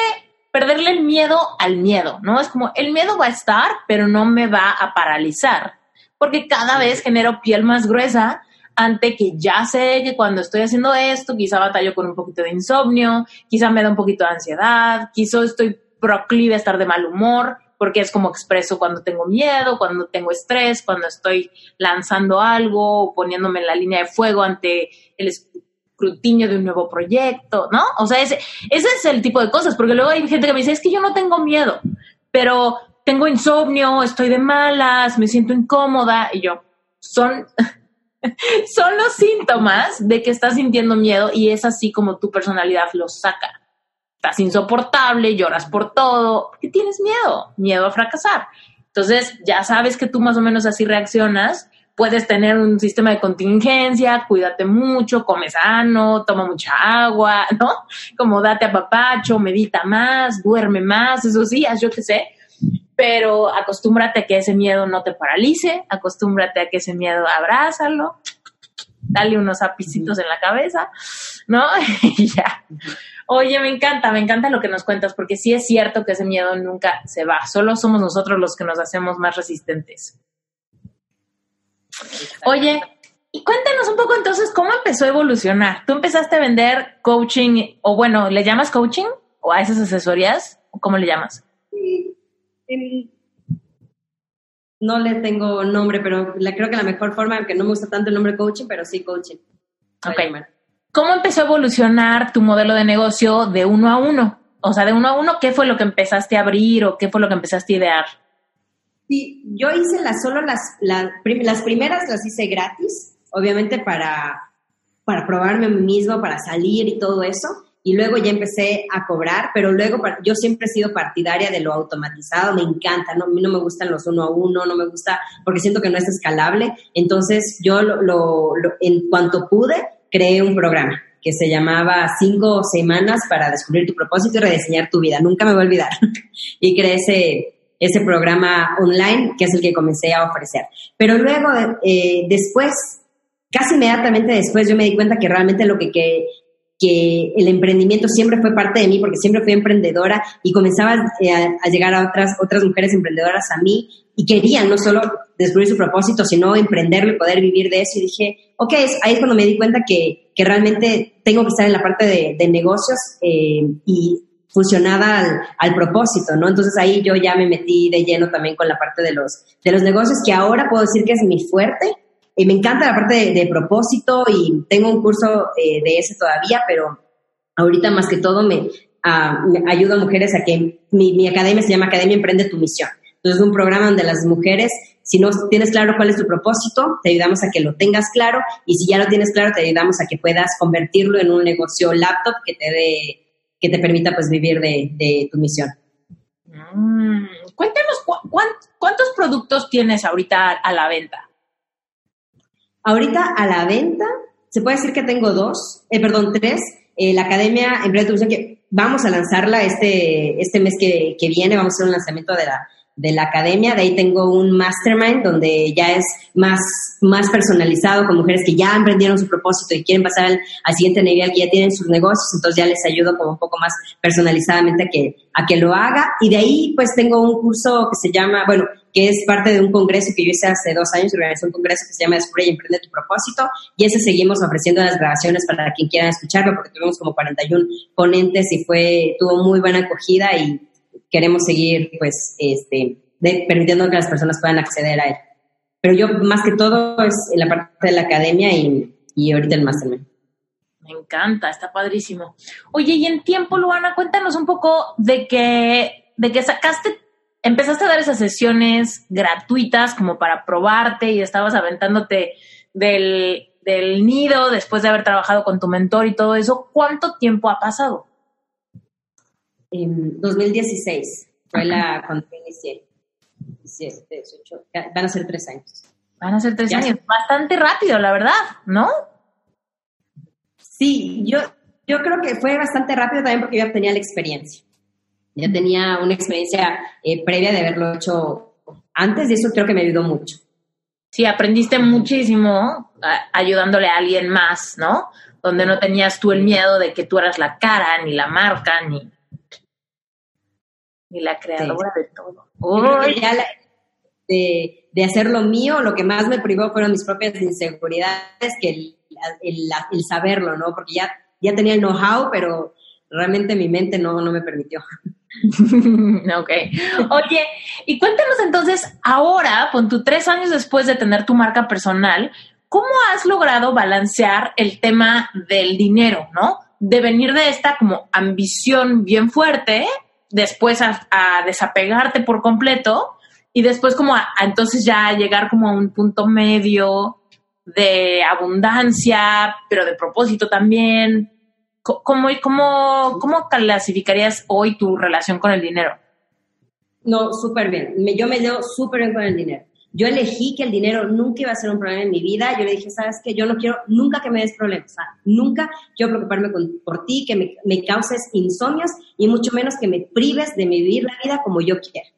Speaker 2: perderle el miedo al miedo, ¿no? Es como, el miedo va a estar, pero no me va a paralizar, porque cada vez genero piel más gruesa ante que ya sé que cuando estoy haciendo esto, quizá batallo con un poquito de insomnio, quizá me da un poquito de ansiedad, quizá estoy proclive a estar de mal humor, porque es como expreso cuando tengo miedo, cuando tengo estrés, cuando estoy lanzando algo, poniéndome en la línea de fuego ante el escrutinio de un nuevo proyecto, ¿no? O sea, ese, ese es el tipo de cosas, porque luego hay gente que me dice, es que yo no tengo miedo, pero tengo insomnio, estoy de malas, me siento incómoda, y yo, son, son los síntomas de que estás sintiendo miedo y es así como tu personalidad lo saca. Estás insoportable, lloras por todo, porque tienes miedo, miedo a fracasar. Entonces, ya sabes que tú más o menos así reaccionas. Puedes tener un sistema de contingencia, cuídate mucho, come sano, toma mucha agua, ¿no? Como date a papacho, medita más, duerme más, esos días, yo qué sé pero acostúmbrate a que ese miedo no te paralice, acostúmbrate a que ese miedo abrázalo, dale unos apicitos en la cabeza, ¿no? y ya. Oye, me encanta, me encanta lo que nos cuentas, porque sí es cierto que ese miedo nunca se va, solo somos nosotros los que nos hacemos más resistentes. Oye, y cuéntanos un poco entonces cómo empezó a evolucionar. ¿Tú empezaste a vender coaching, o bueno, ¿le llamas coaching? ¿O a esas asesorías? ¿Cómo le llamas?
Speaker 1: no le tengo nombre, pero la, creo que la mejor forma, aunque no me gusta tanto el nombre coaching, pero sí coaching.
Speaker 2: Ok. ¿Cómo empezó a evolucionar tu modelo de negocio de uno a uno? O sea, de uno a uno, ¿qué fue lo que empezaste a abrir o qué fue lo que empezaste a idear?
Speaker 1: Sí, yo hice las, solo las, las, las primeras las hice gratis, obviamente para, para probarme a mí mismo, para salir y todo eso y luego ya empecé a cobrar, pero luego yo siempre he sido partidaria de lo automatizado, me encanta, ¿no? a mí no me gustan los uno a uno, no me gusta porque siento que no es escalable, entonces yo lo, en cuanto pude creé un programa que se llamaba Cinco Semanas para descubrir tu propósito y rediseñar tu vida, nunca me voy a olvidar, y creé ese, ese programa online que es el que comencé a ofrecer. Pero luego, eh, después, casi inmediatamente después, yo me di cuenta que realmente lo que, que que el emprendimiento siempre fue parte de mí porque siempre fui emprendedora y comenzaba eh, a, llegar a otras, otras mujeres emprendedoras a mí y querían no solo descubrir su propósito, sino emprenderlo y poder vivir de eso. Y dije, ok, ahí es cuando me di cuenta que, que realmente tengo que estar en la parte de, de negocios eh, y fusionada al, al, propósito, ¿no? Entonces ahí yo ya me metí de lleno también con la parte de los, de los negocios, que ahora puedo decir que es mi fuerte, me encanta la parte de, propósito y tengo un curso eh, de ese todavía, pero ahorita más que todo me, ayuda a mujeres a que mi, mi, academia se llama Academia Emprende tu Misión. Entonces es un programa donde las mujeres, si no tienes claro cuál es tu propósito, te ayudamos a que lo tengas claro y si ya lo tienes claro, te ayudamos a que puedas convertirlo en un negocio laptop que te dé que te permita pues vivir de, de tu misión.
Speaker 2: Mm, cuéntanos cuántos productos tienes ahorita a la venta.
Speaker 1: Ahorita a la venta, se puede decir que tengo dos, eh, perdón, tres. Eh, la Academia Emprende que vamos a lanzarla este, este mes que, que viene, vamos a hacer un lanzamiento de la, de la academia. De ahí tengo un mastermind donde ya es más, más personalizado con mujeres que ya emprendieron su propósito y quieren pasar al, siguiente nivel, que ya tienen sus negocios. Entonces ya les ayudo como un poco más personalizadamente a que, a que lo haga. Y de ahí pues tengo un curso que se llama, bueno, que es parte de un congreso que yo hice hace dos años, organizé un congreso que se llama Descubre y Emprende tu propósito. Y ese seguimos ofreciendo las grabaciones para quien quiera escucharlo, porque tuvimos como 41 ponentes y fue, tuvo muy buena acogida y queremos seguir, pues, este, permitiendo que las personas puedan acceder a él. Pero yo, más que todo, es en la parte de la academia y, y ahorita el mastermind.
Speaker 2: Me encanta, está padrísimo. Oye, y en tiempo, Luana, cuéntanos un poco de que, de que sacaste, empezaste a dar esas sesiones gratuitas como para probarte y estabas aventándote del, del nido después de haber trabajado con tu mentor y todo eso. ¿Cuánto tiempo ha pasado?
Speaker 1: En 2016 fue la cuando inicié. 17, 18, van a ser tres años.
Speaker 2: Van a ser tres años. Bastante rápido, la verdad, ¿no?
Speaker 1: Sí, yo, yo creo que fue bastante rápido también porque yo ya tenía la experiencia. Ya tenía una experiencia eh, previa de haberlo hecho antes y eso creo que me ayudó mucho.
Speaker 2: Sí, aprendiste muchísimo ayudándole a alguien más, ¿no? Donde no tenías tú el miedo de que tú eras la cara, ni la marca, ni, y la creadora de todo.
Speaker 1: de, de, hacer lo mío, lo que más me privó fueron mis propias inseguridades que el, el, saberlo, ¿no? Porque ya, ya tenía el know-how, pero realmente mi mente no, no me permitió.
Speaker 2: ok. Oye, y cuéntanos entonces, ahora, con tu tres años después de tener tu marca personal, ¿cómo has logrado balancear el tema del dinero, no? De venir de esta como ambición bien fuerte después a, desapegarte por completo y después como a, entonces ya llegar como a un punto medio de abundancia, pero de propósito también. ¿Cómo, cómo, cómo clasificarías hoy tu relación con el dinero?
Speaker 1: No, súper bien. yo me llevo súper bien con el dinero. Yo elegí que el dinero nunca iba a ser un problema en mi vida. Yo le dije, sabes que yo no quiero nunca que me des problemas. nunca quiero preocuparme por ti, que me, me, causes insomnios y mucho menos que me prives de vivir la vida como yo quiero.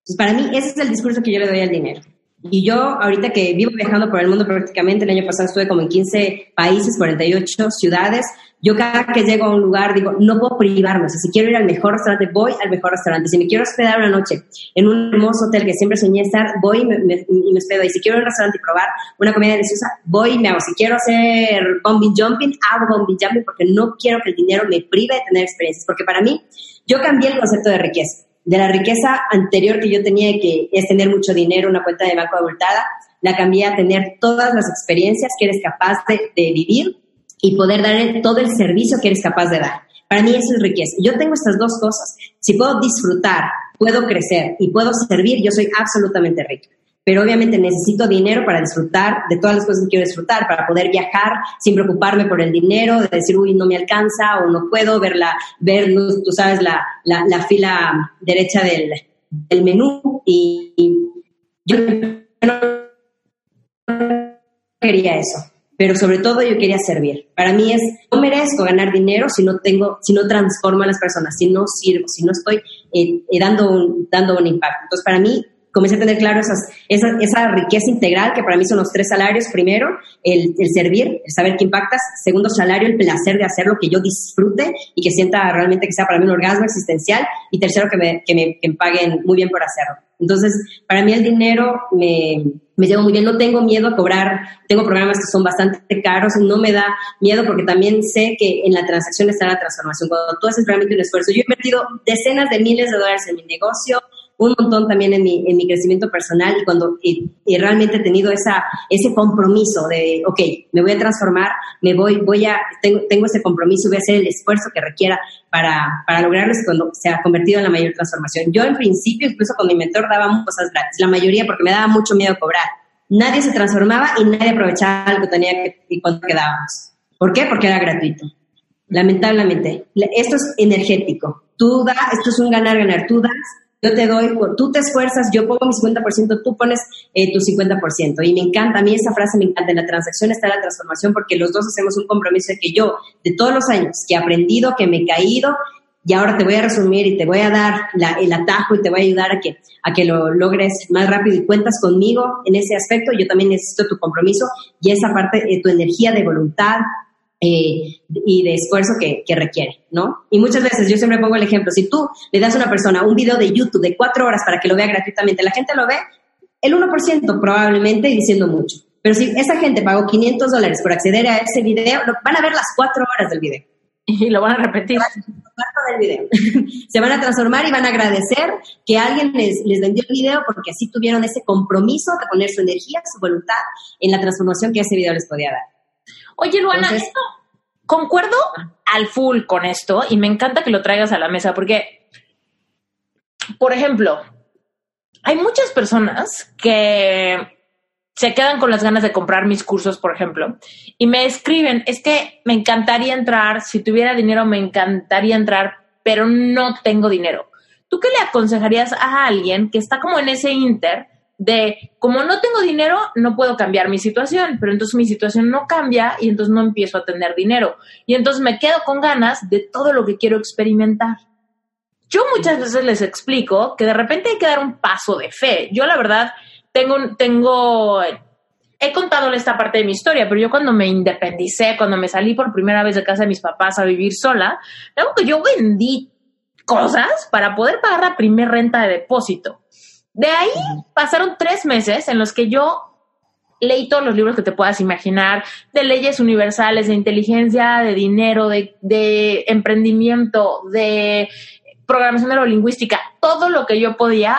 Speaker 1: Entonces, para mí, ese es el discurso que yo le doy al dinero. Y yo, ahorita que vivo viajando por el mundo prácticamente, el año pasado estuve como en 15 países, 48 ciudades, yo cada que llego a un lugar digo, no puedo privarme, o sea, si quiero ir al mejor restaurante, voy al mejor restaurante. Si me quiero hospedar una noche en un hermoso hotel que siempre soñé estar, voy y me, me, hospedo. Y si quiero ir a un restaurante y probar una comida deliciosa, voy y me hago. Si quiero hacer bombing jumping, hago bombing jumping porque no quiero que el dinero me prive de tener experiencias. Porque para mí, yo cambié el concepto de riqueza de la riqueza anterior que yo tenía, que es tener mucho dinero, una cuenta de banco abultada, la cambié a tener todas las experiencias que eres capaz de, vivir y poder dar todo el servicio que eres capaz de dar. Para mí eso es riqueza. Yo tengo estas dos cosas. Si puedo disfrutar, puedo crecer y puedo servir, yo soy absolutamente rica pero obviamente necesito dinero para disfrutar de todas las cosas que quiero disfrutar, para poder viajar sin preocuparme por el dinero, de decir, uy, no me alcanza o no puedo ver, la, ver tú sabes, la, la, fila derecha del, del menú y, yo no quería eso, pero sobre todo yo quería servir. Para mí es, no merezco ganar dinero si no tengo, si no transformo a las personas, si no sirvo, si no estoy eh, eh, dando, un, dando un impacto. Entonces, para mí, comencé a tener claro esas, esa, esa, riqueza integral que para mí son los tres salarios. Primero, el, el, servir, el saber que impactas. Segundo salario, el placer de hacerlo, que yo disfrute y que sienta realmente que sea para mí un orgasmo existencial. Y tercero, que me, que me, que me paguen muy bien por hacerlo. Entonces, para mí el dinero me, me llevo muy bien, no tengo miedo a cobrar, tengo programas que son bastante caros, no me da miedo porque también sé que en la transacción está la transformación. Cuando tú haces realmente un esfuerzo, yo he invertido decenas de miles de dólares en mi negocio, un montón también en mi, en mi crecimiento personal y cuando y, realmente he tenido esa, ese compromiso de, ok, me voy a transformar, me voy, voy a, tengo, tengo ese compromiso, voy a hacer el esfuerzo que requiera para, para lograrlo cuando se ha convertido en la mayor transformación. Yo en principio, incluso con mi mentor, daba cosas gratis, la mayoría porque me daba mucho miedo cobrar. Nadie se transformaba y nadie aprovechaba algo que tenía y cuando quedábamos. ¿Por qué? Porque era gratuito. Lamentablemente, esto es energético. Tú das, esto es un ganar-ganar. Tú das yo te doy, tú te esfuerzas, yo pongo mi 50%, tú pones eh, tu 50%. Y me encanta, a mí esa frase me encanta, en la transacción está la transformación porque los dos hacemos un compromiso de que yo, de todos los años que he aprendido, que me he caído, y ahora te voy a resumir y te voy a dar el atajo y te voy a ayudar a que, a que lo logres más rápido y cuentas conmigo en ese aspecto. Yo también necesito tu compromiso y esa parte, de tu energía de voluntad, eh, y de esfuerzo que, requiere, ¿no? Y muchas veces yo siempre pongo el ejemplo, si tú le das a una persona un video de YouTube de cuatro horas para que lo vea gratuitamente, la gente lo ve, el 1% probablemente diciendo mucho. Pero si esa gente pagó 500 dólares por acceder a ese video, van a ver las cuatro horas del video.
Speaker 2: Y lo van a repetir.
Speaker 1: Del video. Se van a transformar y van a agradecer que alguien les, les vendió el video porque así tuvieron ese compromiso de poner su energía, su voluntad en la transformación que ese video les podía dar.
Speaker 2: Oye, Luana, concuerdo al full con esto y me encanta que lo traigas a la mesa porque, por ejemplo, hay muchas personas que se quedan con las ganas de comprar mis cursos, por ejemplo, y me escriben, es que me encantaría entrar, si tuviera dinero me encantaría entrar, pero no tengo dinero. ¿Tú qué le aconsejarías a alguien que está como en ese inter de como no tengo dinero, no puedo cambiar mi situación, pero entonces mi situación no cambia y entonces no empiezo a tener dinero. Y entonces me quedo con ganas de todo lo que quiero experimentar. Yo muchas veces les explico que de repente hay que dar un paso de fe. Yo la verdad tengo, tengo, he contado esta parte de mi historia, pero yo cuando me independicé, cuando me salí por primera vez de casa de mis papás a vivir sola, que yo vendí cosas para poder pagar la primera renta de depósito. De ahí pasaron tres meses en los que yo leí todos los libros que te puedas imaginar, de leyes universales, de inteligencia, de dinero, de, emprendimiento, de programación neurolingüística, todo lo que yo podía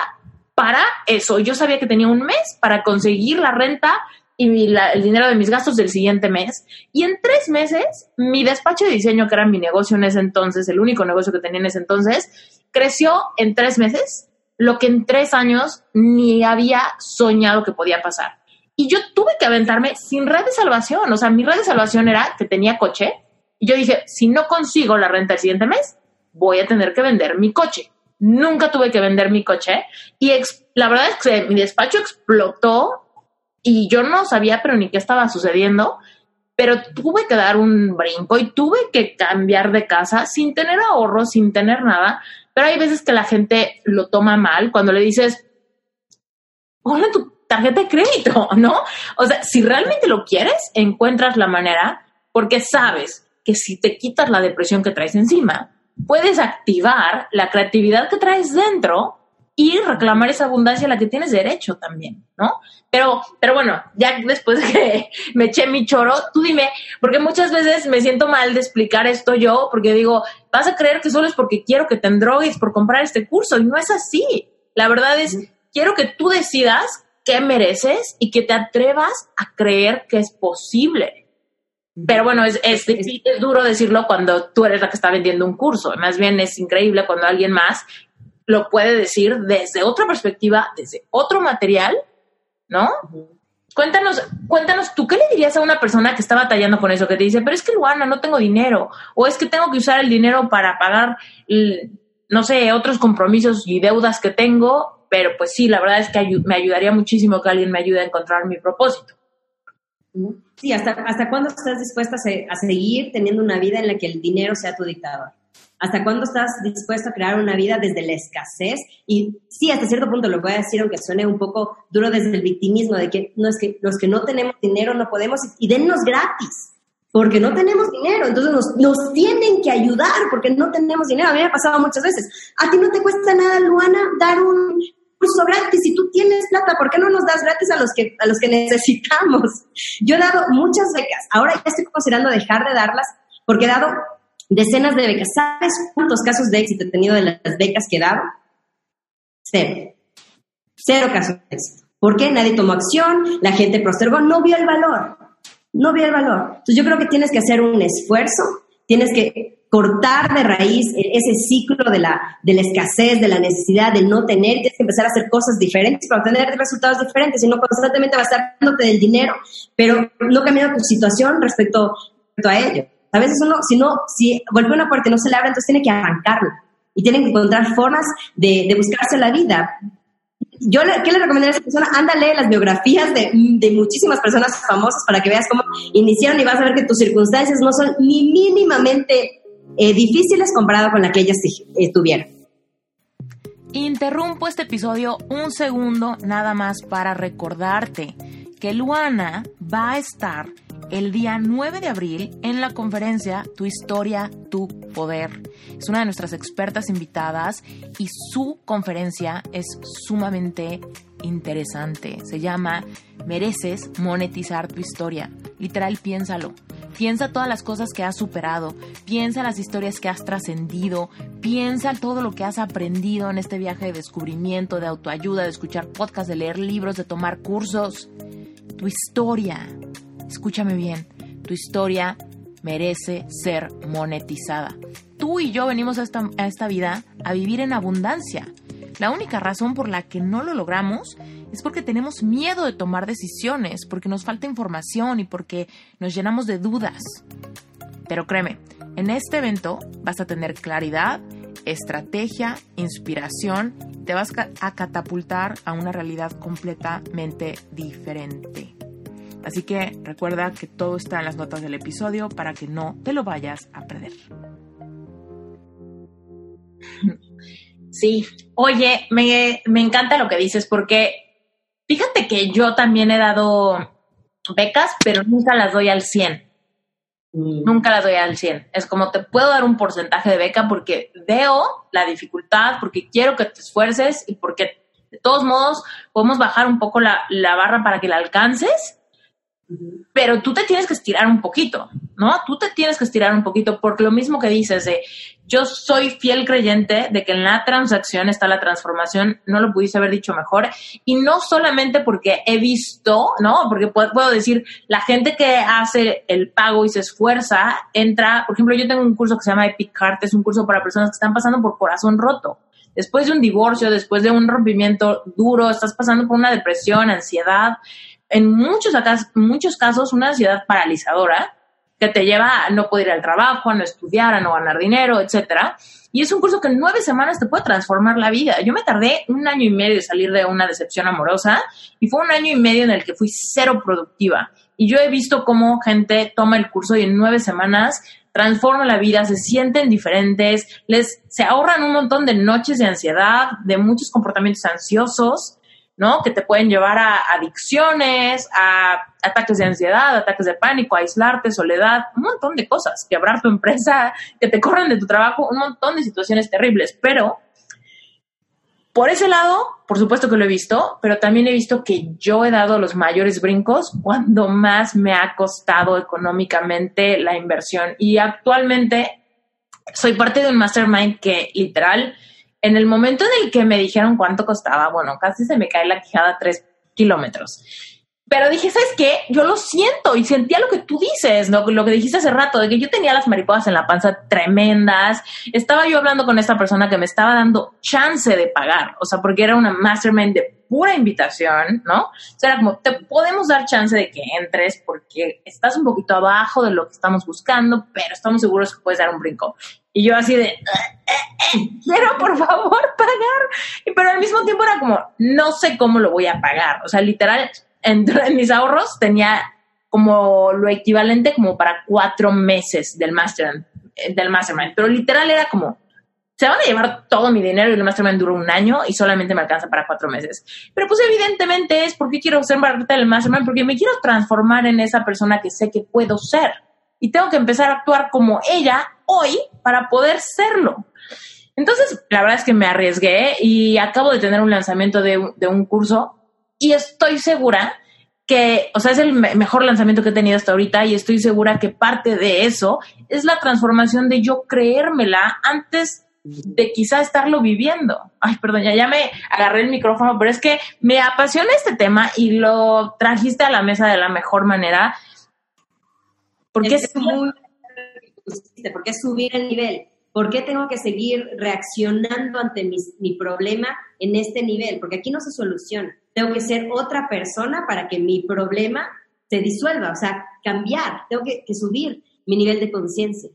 Speaker 2: para eso. Yo sabía que tenía un mes para conseguir la renta y el dinero de mis gastos del siguiente mes. Y en tres meses, mi despacho de diseño, que era mi negocio en ese entonces, el único negocio que tenía en ese entonces, creció en tres meses lo que en tres años ni había soñado que podía pasar. y yo tuve que aventarme sin red de salvación. O sea, mi red de salvación era que tenía coche. Y yo dije, si no consigo la renta el siguiente mes, voy a tener que vender mi coche. Nunca tuve que vender mi coche. Y la verdad es que mi despacho explotó y yo no sabía, pero ni qué estaba sucediendo. Pero tuve que dar un brinco y tuve que cambiar de casa sin tener ahorro, sin tener nada. Pero hay veces que la gente lo toma mal cuando le dices, hola tu tarjeta de crédito, ¿no? O sea, si realmente lo quieres, encuentras la manera porque sabes que si te quitas la depresión que traes encima, puedes activar la creatividad que traes dentro y reclamar esa abundancia a la que tienes derecho también, ¿no? Pero, pero bueno, ya después de que me eché mi choro, tú dime, porque muchas veces me siento mal de explicar esto yo, porque digo, vas a creer que solo es porque quiero que te endrogues por comprar este curso, y no es así. La verdad es, quiero que tú decidas qué mereces y que te atrevas a creer que es posible. Pero bueno, es, es, duro decirlo cuando tú eres la que está vendiendo un curso. Más bien es increíble cuando alguien más lo puede decir desde otra perspectiva, desde otro material, ¿no? Cuéntanos, cuéntanos, ¿tú qué le dirías a una persona que está batallando con eso? Que te dice, pero es que Luana, no tengo dinero, o es que tengo que usar el dinero para pagar, no sé, otros compromisos y deudas que tengo, pero pues sí, la verdad es que me ayudaría muchísimo que alguien me ayude a encontrar mi propósito.
Speaker 1: Sí, ¿hasta, hasta cuándo estás dispuesta a, seguir teniendo una vida en la que el dinero sea tu dictador? ¿Hasta cuándo estás dispuesta a crear una vida desde la escasez? Y sí, hasta cierto punto lo voy a decir, aunque suene un poco duro desde el victimismo, de que, no, es que los que no tenemos dinero no podemos y dennos gratis, porque no tenemos dinero. Entonces nos, nos tienen que ayudar porque no tenemos dinero. A mí me ha pasado muchas veces. A ti no te cuesta nada, Luana, dar un, curso gratis. Si tú tienes plata, ¿por qué no nos das gratis a los que, a los que necesitamos? Yo he dado muchas becas. Ahora ya estoy considerando dejar de darlas porque he dado decenas de becas. ¿Sabes cuántos casos de éxito he tenido de las becas que he? Cero. Cero casos de éxito. ¿Por qué? Nadie tomó acción, la gente postergó, no vio el valor. No vio el valor. Entonces yo creo que tienes que hacer un esfuerzo, tienes que cortar de raíz e-, ese ciclo de la, escasez, de la necesidad de no tener, tienes que empezar a hacer cosas diferentes para obtener resultados diferentes, y no constantemente dándote del dinero, pero no cambiando tu situación respecto, a ello. A veces uno, si no, si vuelve una puerta y no se le abre, entonces tiene que arrancarlo y tiene que encontrar formas de, buscarse la vida. Yo, ¿qué le recomendaría a esa persona? Ándale las biografías de, de, muchísimas personas famosas para que veas cómo iniciaron y vas a ver que tus circunstancias no son ni mínimamente eh, difíciles comparado con la que ellas eh, tuvieron.
Speaker 2: Interrumpo este episodio un segundo nada más para recordarte que Luana va a estar el día 9 de abril en la conferencia Tu historia, tu poder. Es una de nuestras expertas invitadas y su conferencia es sumamente interesante. Se llama Mereces monetizar tu historia. Literal, piénsalo. Piensa todas las cosas que has superado, piensa las historias que has trascendido, piensa todo lo que has aprendido en este viaje de descubrimiento, de autoayuda, de escuchar podcasts, de leer libros, de tomar cursos. Tu historia, escúchame bien, tu historia merece ser monetizada. Tú y yo venimos a esta, a esta vida a vivir en abundancia. La única razón por la que no lo logramos es porque tenemos miedo de tomar decisiones, porque nos falta información y porque nos llenamos de dudas. Pero créeme, en este evento vas a tener claridad, estrategia, inspiración, te vas a catapultar a una realidad completamente diferente. Así que recuerda que todo está en las notas del episodio para que no te lo vayas a perder. Sí, oye, me, me encanta lo que dices porque Fíjate que yo también he dado becas, pero nunca las doy al 100. Mm. Nunca las doy al 100. Es como te puedo dar un porcentaje de beca porque veo la dificultad, porque quiero que te esfuerces y porque de todos modos podemos bajar un poco la, la barra para que la alcances pero tú te tienes que estirar un poquito, ¿no? Tú te tienes que estirar un poquito, porque lo mismo que dices de yo soy fiel creyente de que en la transacción está la transformación, no lo pudiste haber dicho mejor, y no solamente porque he visto, ¿no? Porque puedo, decir, la gente que hace el pago y se esfuerza, entra, por ejemplo, yo tengo un curso que se llama Epic Heart, es un curso para personas que están pasando por corazón roto. Después de un divorcio, después de un rompimiento duro, estás pasando por una depresión, ansiedad, en muchos, muchos casos una ansiedad paralizadora que te lleva a no poder ir al trabajo, a no estudiar, a no ganar dinero, etcétera. Y es un curso que en nueve semanas te puede transformar la vida. Yo me tardé un año y medio de salir de una decepción amorosa y fue un año y medio en el que fui cero productiva. Y yo he visto cómo gente toma el curso y en nueve semanas transforma la vida, se sienten diferentes, les se ahorran un montón de noches de ansiedad, de muchos comportamientos ansiosos ¿no? Que te pueden llevar a adicciones, a ataques de ansiedad, ataques de pánico, aislarte, soledad, un montón de cosas, quebrar tu empresa, que te corran de tu trabajo, un montón de situaciones terribles. Pero por ese lado, por supuesto que lo he visto, pero también he visto que yo he dado los mayores brincos cuando más me ha costado económicamente la inversión. Y actualmente soy parte de un mastermind que literal en el momento en el que me dijeron cuánto costaba, bueno, casi se me cae la quijada tres kilómetros. Pero dije, ¿sabes qué? Yo lo siento y sentía lo que tú dices, ¿no? lo que dijiste hace rato, de que yo tenía las mariposas en la panza tremendas. Estaba yo hablando con esta persona que me estaba dando chance de pagar, o sea, porque era una mastermind de pura invitación, ¿no? O sea, era como, te podemos dar chance de que entres porque estás un poquito abajo de lo que estamos buscando, pero estamos seguros que puedes dar un brinco. Y yo así de, eh, eh, eh, quiero por favor pagar. Pero al mismo tiempo era como, no sé cómo lo voy a pagar. O sea, literal, en, mis ahorros tenía como lo equivalente como para cuatro meses del mastermind, del mastermind. Pero literal era como, se van a llevar todo mi dinero y el mastermind duró un año y solamente me alcanza para cuatro meses. Pero pues evidentemente es porque quiero ser parte del mastermind, porque me quiero transformar en esa persona que sé que puedo ser. Y tengo que empezar a actuar como ella hoy para poder serlo. Entonces, la verdad es que me arriesgué y acabo de tener un lanzamiento de, un curso y estoy segura que, o sea, es el mejor lanzamiento que he tenido hasta ahorita y estoy segura que parte de eso es la transformación de yo creérmela antes de quizá estarlo viviendo. Ay, perdón, ya, ya me agarré el micrófono, pero es que me apasiona este tema y lo trajiste a la mesa de la mejor manera.
Speaker 1: Porque es, muy ¿Por qué subir el nivel? ¿Por qué tengo que seguir reaccionando ante mi, problema en este nivel? Porque aquí no se soluciona. Tengo que ser otra persona para que mi problema se disuelva, o sea, cambiar. Tengo que, subir mi nivel de conciencia.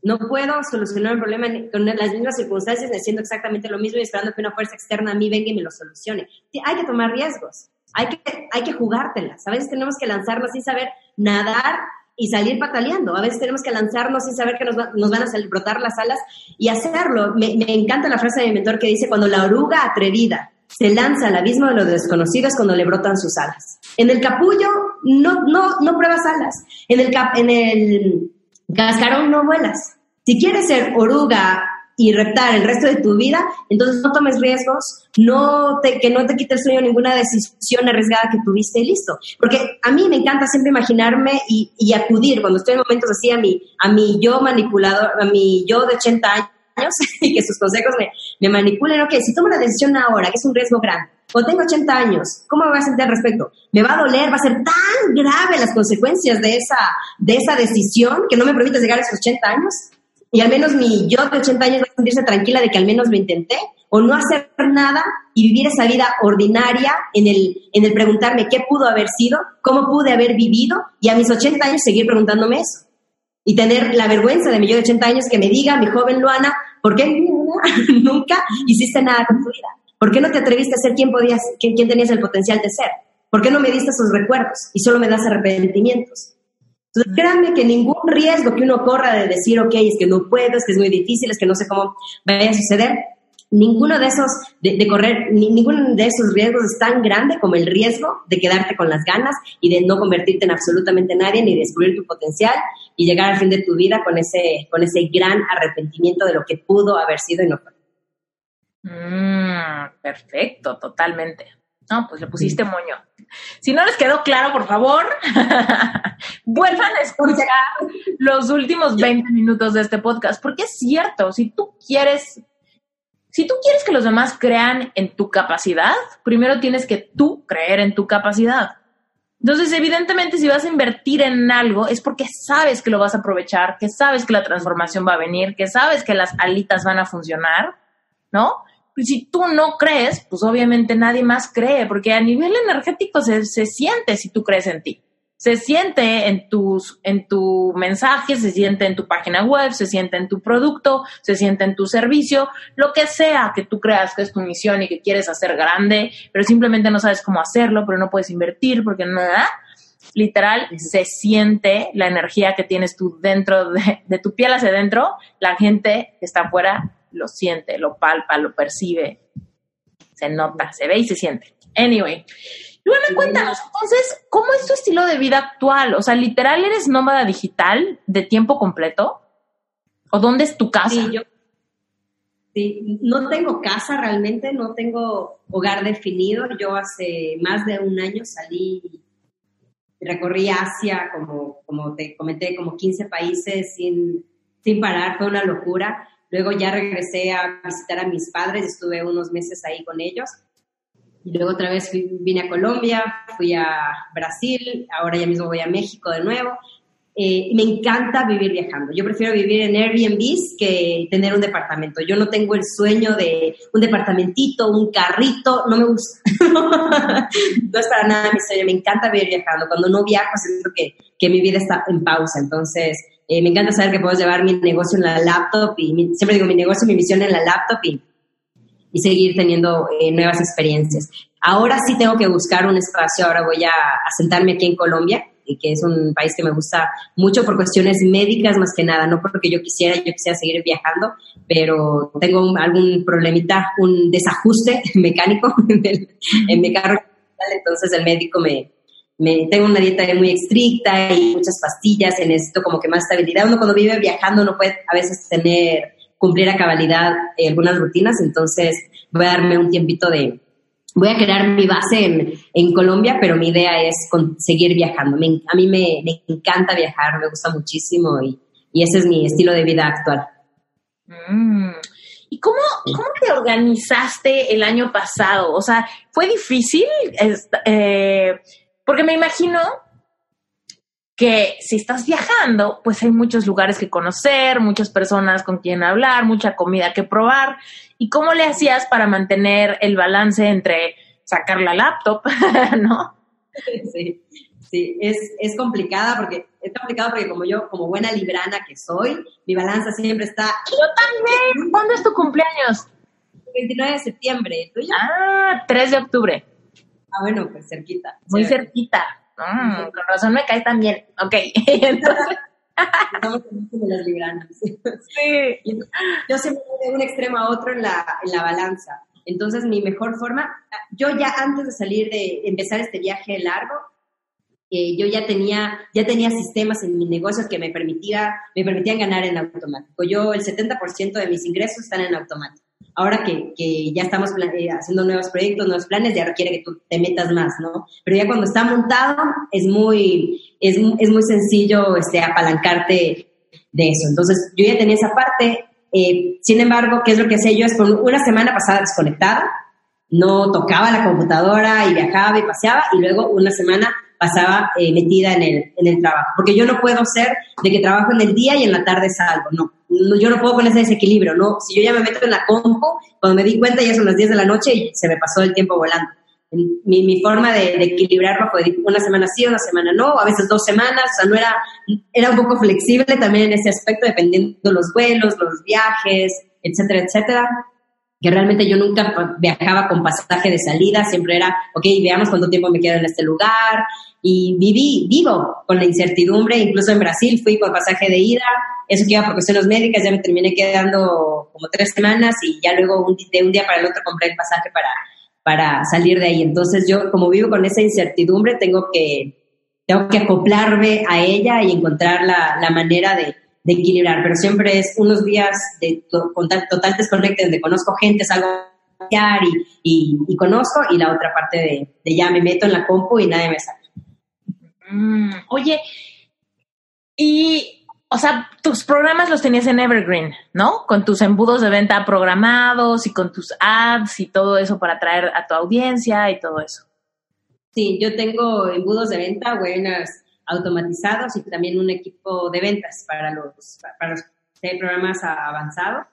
Speaker 1: No puedo solucionar un problema con las mismas circunstancias haciendo exactamente lo mismo y esperando que una fuerza externa a mí venga y me lo solucione. hay que tomar riesgos, hay que, hay que jugártelas. A veces tenemos que lanzarnos sin saber nadar y salir pataleando. A veces tenemos que lanzarnos sin saber que nos, van a salir, brotar las alas y hacerlo. Me, encanta la frase de mi mentor que dice, cuando la oruga atrevida se lanza al abismo de los desconocidos cuando le brotan sus alas. En el capullo no, no, no pruebas alas. En el, cap, en el cascarón no vuelas. Si quieres ser oruga y reptar el resto de tu vida, entonces no tomes riesgos, no te, que no te quite el sueño ninguna decisión arriesgada que tuviste y listo. Porque a mí me encanta siempre imaginarme y, y acudir cuando estoy en momentos así a mi, a mi yo manipulador, a mi yo de 80 años y que sus consejos me, me manipulen. Ok, si tomo la decisión ahora, que es un riesgo grande, o tengo 80 años, ¿cómo me voy a sentir al respecto? ¿Me va a doler? ¿Va a ser tan grave las consecuencias de esa, de esa decisión que no me permite llegar a esos 80 años? Y al menos mi yo de 80 años va a sentirse tranquila de que al menos lo intenté, o no hacer nada y vivir esa vida ordinaria en el, en el preguntarme qué pudo haber sido, cómo pude haber vivido, y a mis 80 años seguir preguntándome eso. Y tener la vergüenza de mi yo de 80 años que me diga, mi joven Luana, ¿por qué nunca hiciste nada con tu vida? ¿Por qué no te atreviste a ser quien, podías, quien, quien tenías el potencial de ser? ¿Por qué no me diste esos recuerdos y solo me das arrepentimientos? Entonces, créanme que ningún riesgo que uno corra de decir, ok, es que no puedo, es que es muy difícil, es que no sé cómo vaya a suceder, ninguno de esos, de, correr, ninguno de esos riesgos es tan grande como el riesgo de quedarte con las ganas y de no convertirte en absolutamente nadie ni descubrir tu potencial y llegar al fin de tu vida con ese, con ese gran arrepentimiento de lo que pudo haber sido y no fue.
Speaker 2: Mm, perfecto, totalmente. No, pues le pusiste moño. Si no les quedó claro, por favor, vuelvan a escuchar los últimos 20 minutos de este podcast, porque es cierto, si tú quieres, si tú quieres que los demás crean en tu capacidad, primero tienes que tú creer en tu capacidad. Entonces, evidentemente, si vas a invertir en algo, es porque sabes que lo vas a aprovechar, que sabes que la transformación va a venir, que sabes que las alitas van a funcionar, ¿no? Si tú no crees, pues obviamente nadie más cree, porque a nivel energético se, se siente si tú crees en ti se siente en tus, en tu mensaje, se siente en tu página web, se siente en tu producto, se siente en tu servicio, lo que sea que tú creas que es tu misión y que quieres hacer grande, pero simplemente no sabes cómo hacerlo, pero no puedes invertir porque nada. Literal, se siente la energía que tienes tú dentro de, de tu piel hacia adentro, la gente que está afuera lo siente, lo palpa, lo percibe, se nota, se ve y se siente. Anyway, Luana, cuéntanos, entonces, ¿cómo es tu estilo de vida actual? O sea, literal, ¿eres nómada digital de tiempo completo? ¿O dónde es tu casa?
Speaker 1: Sí, yo sí, no tengo casa realmente, no tengo hogar definido. Yo hace más de un año salí, recorrí Asia, como, como te comenté, como 15 países sin, sin parar, fue una locura. Luego ya regresé a visitar a mis padres, estuve unos meses ahí con ellos y luego otra vez vine a Colombia, fui a Brasil, ahora ya mismo voy a México de nuevo. Eh, me encanta vivir viajando. Yo prefiero vivir en Airbnbs que tener un departamento. Yo no tengo el sueño de un departamentito, un carrito, no me gusta. no es para nada mi sueño. Me encanta vivir viajando. Cuando no viajo, siento que, que mi vida está en pausa. Entonces, eh, me encanta saber que puedo llevar mi negocio en la laptop y siempre digo mi negocio, mi misión en la laptop y y seguir teniendo eh, nuevas experiencias. Ahora sí tengo que buscar un espacio, ahora voy a, sentarme aquí en Colombia, que es un país que me gusta mucho por cuestiones médicas más que nada, no porque yo quisiera, yo quisiera seguir viajando, pero tengo algún problemita, un desajuste mecánico en, mi carro, entonces el médico me, me, tengo una dieta muy estricta y muchas pastillas, necesito como que más estabilidad. Uno cuando vive viajando no puede a veces tener cumplir a cabalidad eh, algunas rutinas, entonces voy a darme un tiempito de, voy a crear mi base en, en Colombia, pero mi idea es seguir viajando. a mí me, me, encanta viajar, me gusta muchísimo y, y, ese es mi estilo de vida actual.
Speaker 2: Mm. ¿Y cómo, cómo te organizaste el año pasado? O sea, ¿fue difícil? Eh, porque me imagino que si estás viajando, pues hay muchos lugares que conocer, muchas personas con quien hablar, mucha comida que probar. ¿Y cómo le hacías para mantener el balance entre sacar la laptop, no?
Speaker 1: Sí, sí, es, es complicada porque es complicado porque como yo, como buena librana que soy, mi balanza siempre está.
Speaker 2: Yo también. ¿Cuándo es tu cumpleaños?
Speaker 1: 29 de septiembre. ¿Tuyo?
Speaker 2: Ah, 3 de octubre.
Speaker 1: Ah, bueno, pues cerquita.
Speaker 2: Muy cerquita. Mm, con razón me cae también. Ok. Entonces...
Speaker 1: Estamos como las libranas. Sí. Yo siempre voy de un extremo a otro en la, en la balanza. Entonces, mi mejor forma, yo ya antes de salir de empezar este viaje largo, eh, yo ya tenía, ya tenía sistemas en mi negocio que me, permitía, me permitían ganar en automático. Yo, el 70% de mis ingresos están en automático ahora que, que ya estamos eh, haciendo nuevos proyectos, nuevos planes, ya requiere que tú te metas más, ¿no? Pero ya cuando está montado es muy, es, es muy sencillo este, apalancarte de eso. Entonces, yo ya tenía esa parte. Eh, sin embargo, ¿qué es lo que hacía yo? Es por una semana pasada desconectada, no tocaba la computadora y viajaba y paseaba, y luego una semana pasaba eh, metida en el, en el trabajo. Porque yo no puedo ser de que trabajo en el día y en la tarde salgo, no. Yo no puedo con ese desequilibrio, ¿no? Si yo ya me meto en la compu, cuando me di cuenta ya son las 10 de la noche y se me pasó el tiempo volando. Mi, mi forma de, de, equilibrarlo fue una semana sí, una semana no, a veces dos semanas, o sea, no era, era un poco flexible también en ese aspecto, dependiendo de los vuelos, los viajes, etcétera, etcétera que realmente yo nunca viajaba con pasaje de salida, siempre era, ok, veamos cuánto tiempo me quedo en este lugar, y viví, vivo con la incertidumbre, incluso en Brasil fui por pasaje de ida, eso que iba por cuestiones médicas, ya me terminé quedando como tres semanas y ya luego de un día para el otro compré el pasaje para, para salir de ahí. Entonces yo, como vivo con esa incertidumbre, tengo que, tengo que acoplarme a ella y encontrar la, la manera de, de equilibrar, pero siempre es unos días de total, total desconecte donde conozco gente, salgo a y, y, conozco, y la otra parte de, de, ya me meto en la compu y nadie me saca.
Speaker 2: Mm, oye, y, o sea, tus programas los tenías en Evergreen, ¿no? Con tus embudos de venta programados y con tus ads y todo eso para atraer a tu audiencia y todo eso.
Speaker 1: Sí, yo tengo embudos de venta, buenas automatizados y también un equipo de ventas para los, para los programas avanzados.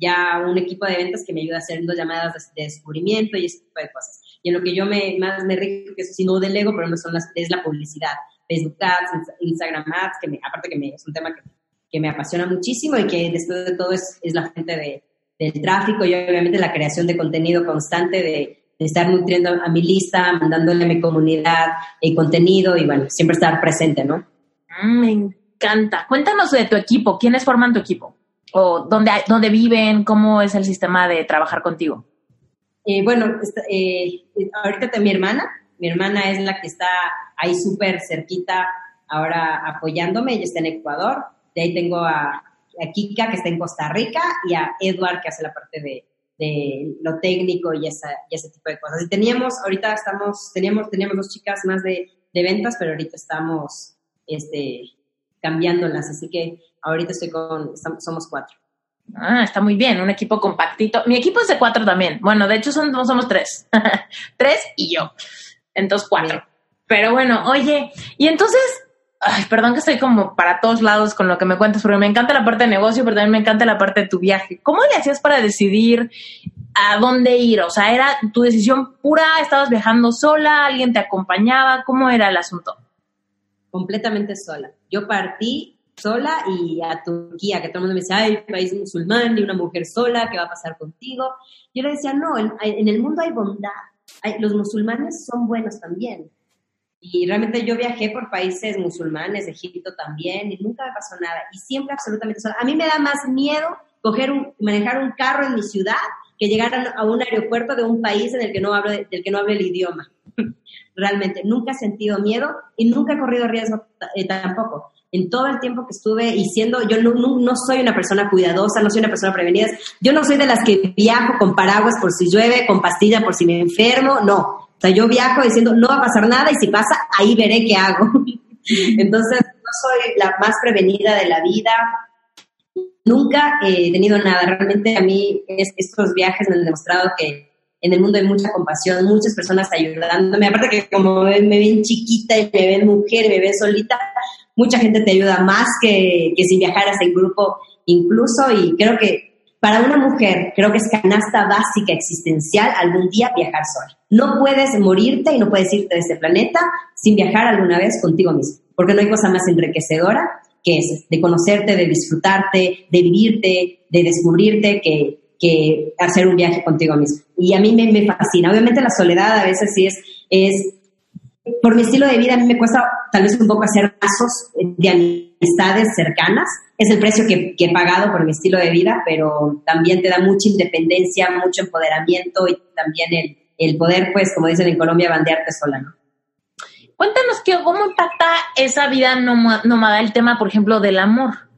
Speaker 1: ya un equipo de ventas que me ayuda haciendo llamadas de, descubrimiento y ese tipo de cosas. Y en lo que yo me, más me rico, que eso sí no delego, pero son las, es la publicidad. Facebook Ads, Instagram Ads, que me, aparte que es un tema que, que, me apasiona muchísimo y que después de todo es, es la gente de, del tráfico y obviamente la creación de contenido constante de estar nutriendo a mi lista, mandándole a mi comunidad el contenido y bueno, siempre estar presente, ¿no?
Speaker 2: Mm, me encanta. Cuéntanos de tu equipo, ¿quiénes forman tu equipo? ¿O dónde, dónde viven? ¿Cómo es el sistema de trabajar contigo?
Speaker 1: Eh, bueno, eh, ahorita está mi hermana, mi hermana es la que está ahí súper cerquita ahora apoyándome, ella está en Ecuador, de ahí tengo a, a Kika que está en Costa Rica y a Edward que hace la parte de, de lo técnico y, esa, y ese tipo de cosas. Y teníamos, ahorita estamos, teníamos, teníamos dos chicas más de, de ventas, pero ahorita estamos este, cambiándolas, así que ahorita estoy con, somos cuatro.
Speaker 2: Ah, está muy bien, un equipo compactito. Mi equipo es de cuatro también. Bueno, de hecho son, somos tres. tres y yo. Entonces cuatro. Pero bueno, oye, y entonces Perdón que estoy como para todos lados con lo que me cuentas, porque me encanta la parte de negocio, pero también me encanta la parte de tu viaje. ¿Cómo le hacías para decidir a dónde ir? O sea, ¿era tu decisión pura? ¿Estabas viajando sola? ¿Alguien te acompañaba? ¿Cómo era el asunto?
Speaker 1: Completamente sola. Yo partí sola y a Turquía, que todo el mundo me decía, ay, país musulmán y una mujer sola, ¿qué va a pasar contigo? Yo le decía, no, en, el mundo hay bondad. los musulmanes son buenos también y realmente yo viajé por países musulmanes, Egipto también, y nunca me pasó nada. Y siempre absolutamente sola. A mí me da más miedo coger un, manejar un carro en mi ciudad que llegar a, un aeropuerto de un país en el que no hablo, del que no hablo el idioma. realmente, nunca he sentido miedo y nunca he corrido riesgo eh, tampoco. En todo el tiempo que estuve y siendo, yo no, no, no, soy una persona cuidadosa, no soy una persona prevenida, yo no soy de las que viajo con paraguas por si llueve, con pastilla por si me enfermo, no o sea, yo viajo diciendo, no va a pasar nada y si pasa, ahí veré qué hago. Entonces, no soy la más prevenida de la vida. Nunca he tenido nada. Realmente a mí estos viajes me han demostrado que en el mundo hay mucha compasión, muchas personas ayudándome. Aparte que como me ven chiquita y me ven mujer y me ven solita, mucha gente te ayuda más que, que si viajaras en grupo incluso. Y creo que para una mujer, creo que es canasta básica existencial algún día viajar sola. No puedes morirte y no puedes irte de este planeta sin viajar alguna vez contigo mismo, porque no hay cosa más enriquecedora que es de conocerte, de disfrutarte, de vivirte, de descubrirte, que, que hacer un viaje contigo mismo. Y a mí me, me fascina. Obviamente la soledad a veces sí es, es por mi estilo de vida, a mí me cuesta tal vez un poco hacer pasos de amistades cercanas. Es el precio que, he pagado por mi estilo de vida, pero también te da mucha independencia, mucho empoderamiento y también el, el poder, pues, como dicen en Colombia, bandearte sola, ¿no?
Speaker 2: Cuéntanos que, cómo impacta esa vida nómada el tema, por ejemplo, del amor.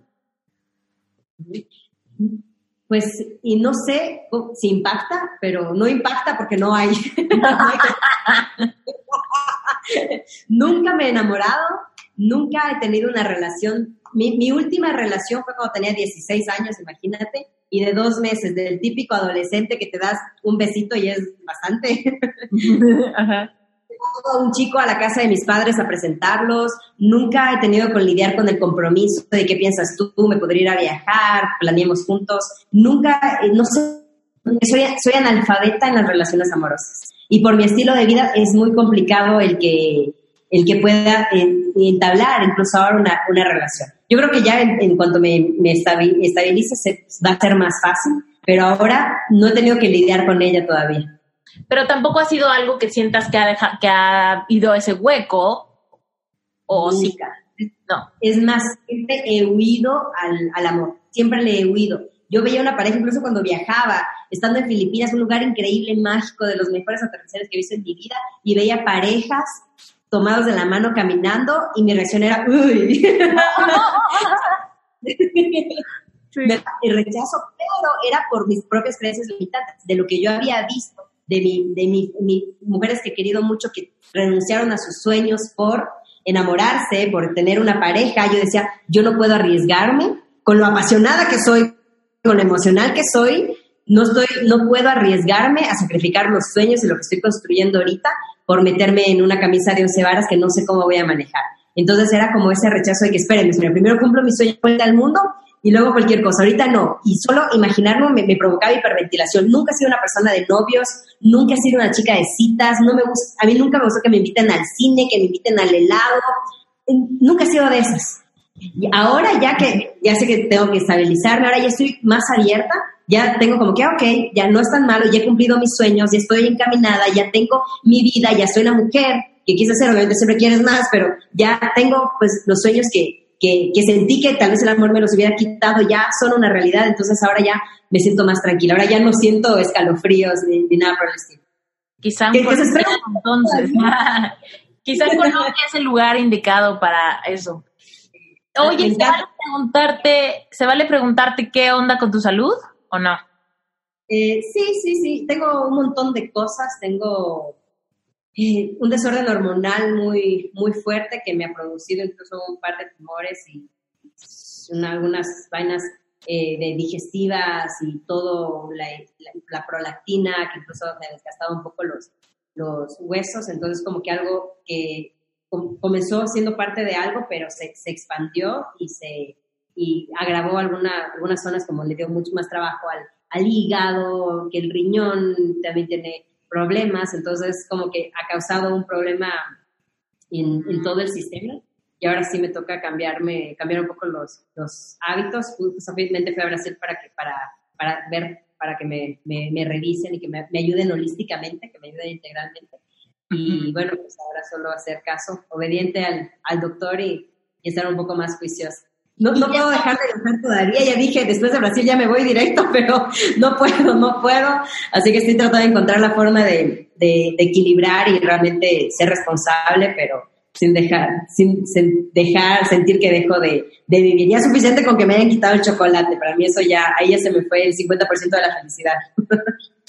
Speaker 1: Pues, y no sé si impacta, pero no impacta porque no hay. nunca me he enamorado, nunca he tenido una relación. Mi, última relación fue cuando tenía 16 años, imagínate, y de dos meses, del típico adolescente que te das un besito y es bastante. Ajá. Un chico a la casa de mis padres a presentarlos. Nunca he tenido que lidiar con el compromiso de qué piensas tú, me podría ir a viajar, planeemos juntos. Nunca, eh, no sé, soy, soy analfabeta en las relaciones amorosas y por mi estilo de vida es muy complicado el que, el que pueda entablar incluso ahora una, una, relación. Yo creo que ya en, cuanto me, me estabilice se, va a ser más fácil, pero ahora no he tenido que lidiar con ella todavía.
Speaker 2: Pero tampoco ha sido algo que sientas que ha, dejado, que ha ido a ese hueco, o sí.
Speaker 1: No. Es más, siempre he huido al, al amor, siempre le he huido. Yo veía una pareja, incluso cuando viajaba, estando en Filipinas, un lugar increíble, mágico, de los mejores atardeceres que he visto en mi vida, y veía parejas tomados de la mano caminando, y mi reacción era, uy. El rechazo, pero era por mis propias creencias limitantes, de lo que yo había visto, de, mi, de mi, mujeres que he querido mucho, que renunciaron a sus sueños por enamorarse, por tener una pareja. Yo decía, yo no puedo arriesgarme con lo apasionada que soy con lo emocional que soy, no, estoy, no puedo arriesgarme a sacrificar los sueños y lo que estoy construyendo ahorita por meterme en una camisa de once varas que no sé cómo voy a manejar. Entonces era como ese rechazo de que, espérenme, primero cumplo mi sueño vuelta al mundo y luego cualquier cosa. Ahorita no. Y solo imaginarlo me, me, provocaba hiperventilación. Nunca he sido una persona de novios, nunca he sido una chica de citas, no me gusta, a mí nunca me gusta que me inviten al cine, que me inviten al helado. Nunca he sido de esas. Y ahora ya que, ya sé que tengo que estabilizarme, ahora ya estoy más abierta, ya tengo como que, ok, ya no es tan malo, ya he cumplido mis sueños, ya estoy encaminada, ya tengo mi vida, ya soy una mujer que quise ser, obviamente siempre quieres más, pero ya tengo pues los sueños que, que, sentí que tal vez el amor me los hubiera quitado, ya son una realidad, entonces ahora ya me siento más tranquila, ahora ya no siento escalofríos ni, nada por el estilo.
Speaker 2: Quizá entonces, quizá Colombia es el lugar indicado para eso. Oye, ¿se vale preguntarte, ¿se vale preguntarte qué onda con tu salud o no?
Speaker 1: Eh, sí, sí, sí. Tengo un montón de cosas. Tengo eh, un desorden hormonal muy, muy fuerte que me ha producido incluso un par de tumores y algunas vainas eh, de digestivas y todo, la, la, prolactina, que incluso me ha desgastado un poco los, los huesos. Entonces, como que algo que comenzó siendo parte de algo, pero se, se expandió y se y agravó alguna, algunas zonas como le dio mucho más trabajo al, al hígado, que el riñón también tiene problemas, entonces como que ha causado un problema en, en todo el sistema y ahora sí me toca cambiarme, cambiar un poco los, los hábitos. Justamente fui a Brasil para, que, para, para ver, para que me, me, me revisen y que me, me, ayuden holísticamente, que me ayuden integralmente. Y bueno, pues ahora solo hacer caso, obediente al, al doctor y, y, estar un poco más juiciosa. No, no puedo dejar de viajar todavía, ya dije, después de Brasil ya me voy directo, pero no puedo, no puedo. Así que estoy tratando de encontrar la forma de, de, de equilibrar y realmente ser responsable, pero sin dejar, sin, dejar sentir que dejo de, de, vivir. Ya es suficiente con que me hayan quitado el chocolate. Para mí eso ya, ahí ya se me fue el 50% de la felicidad.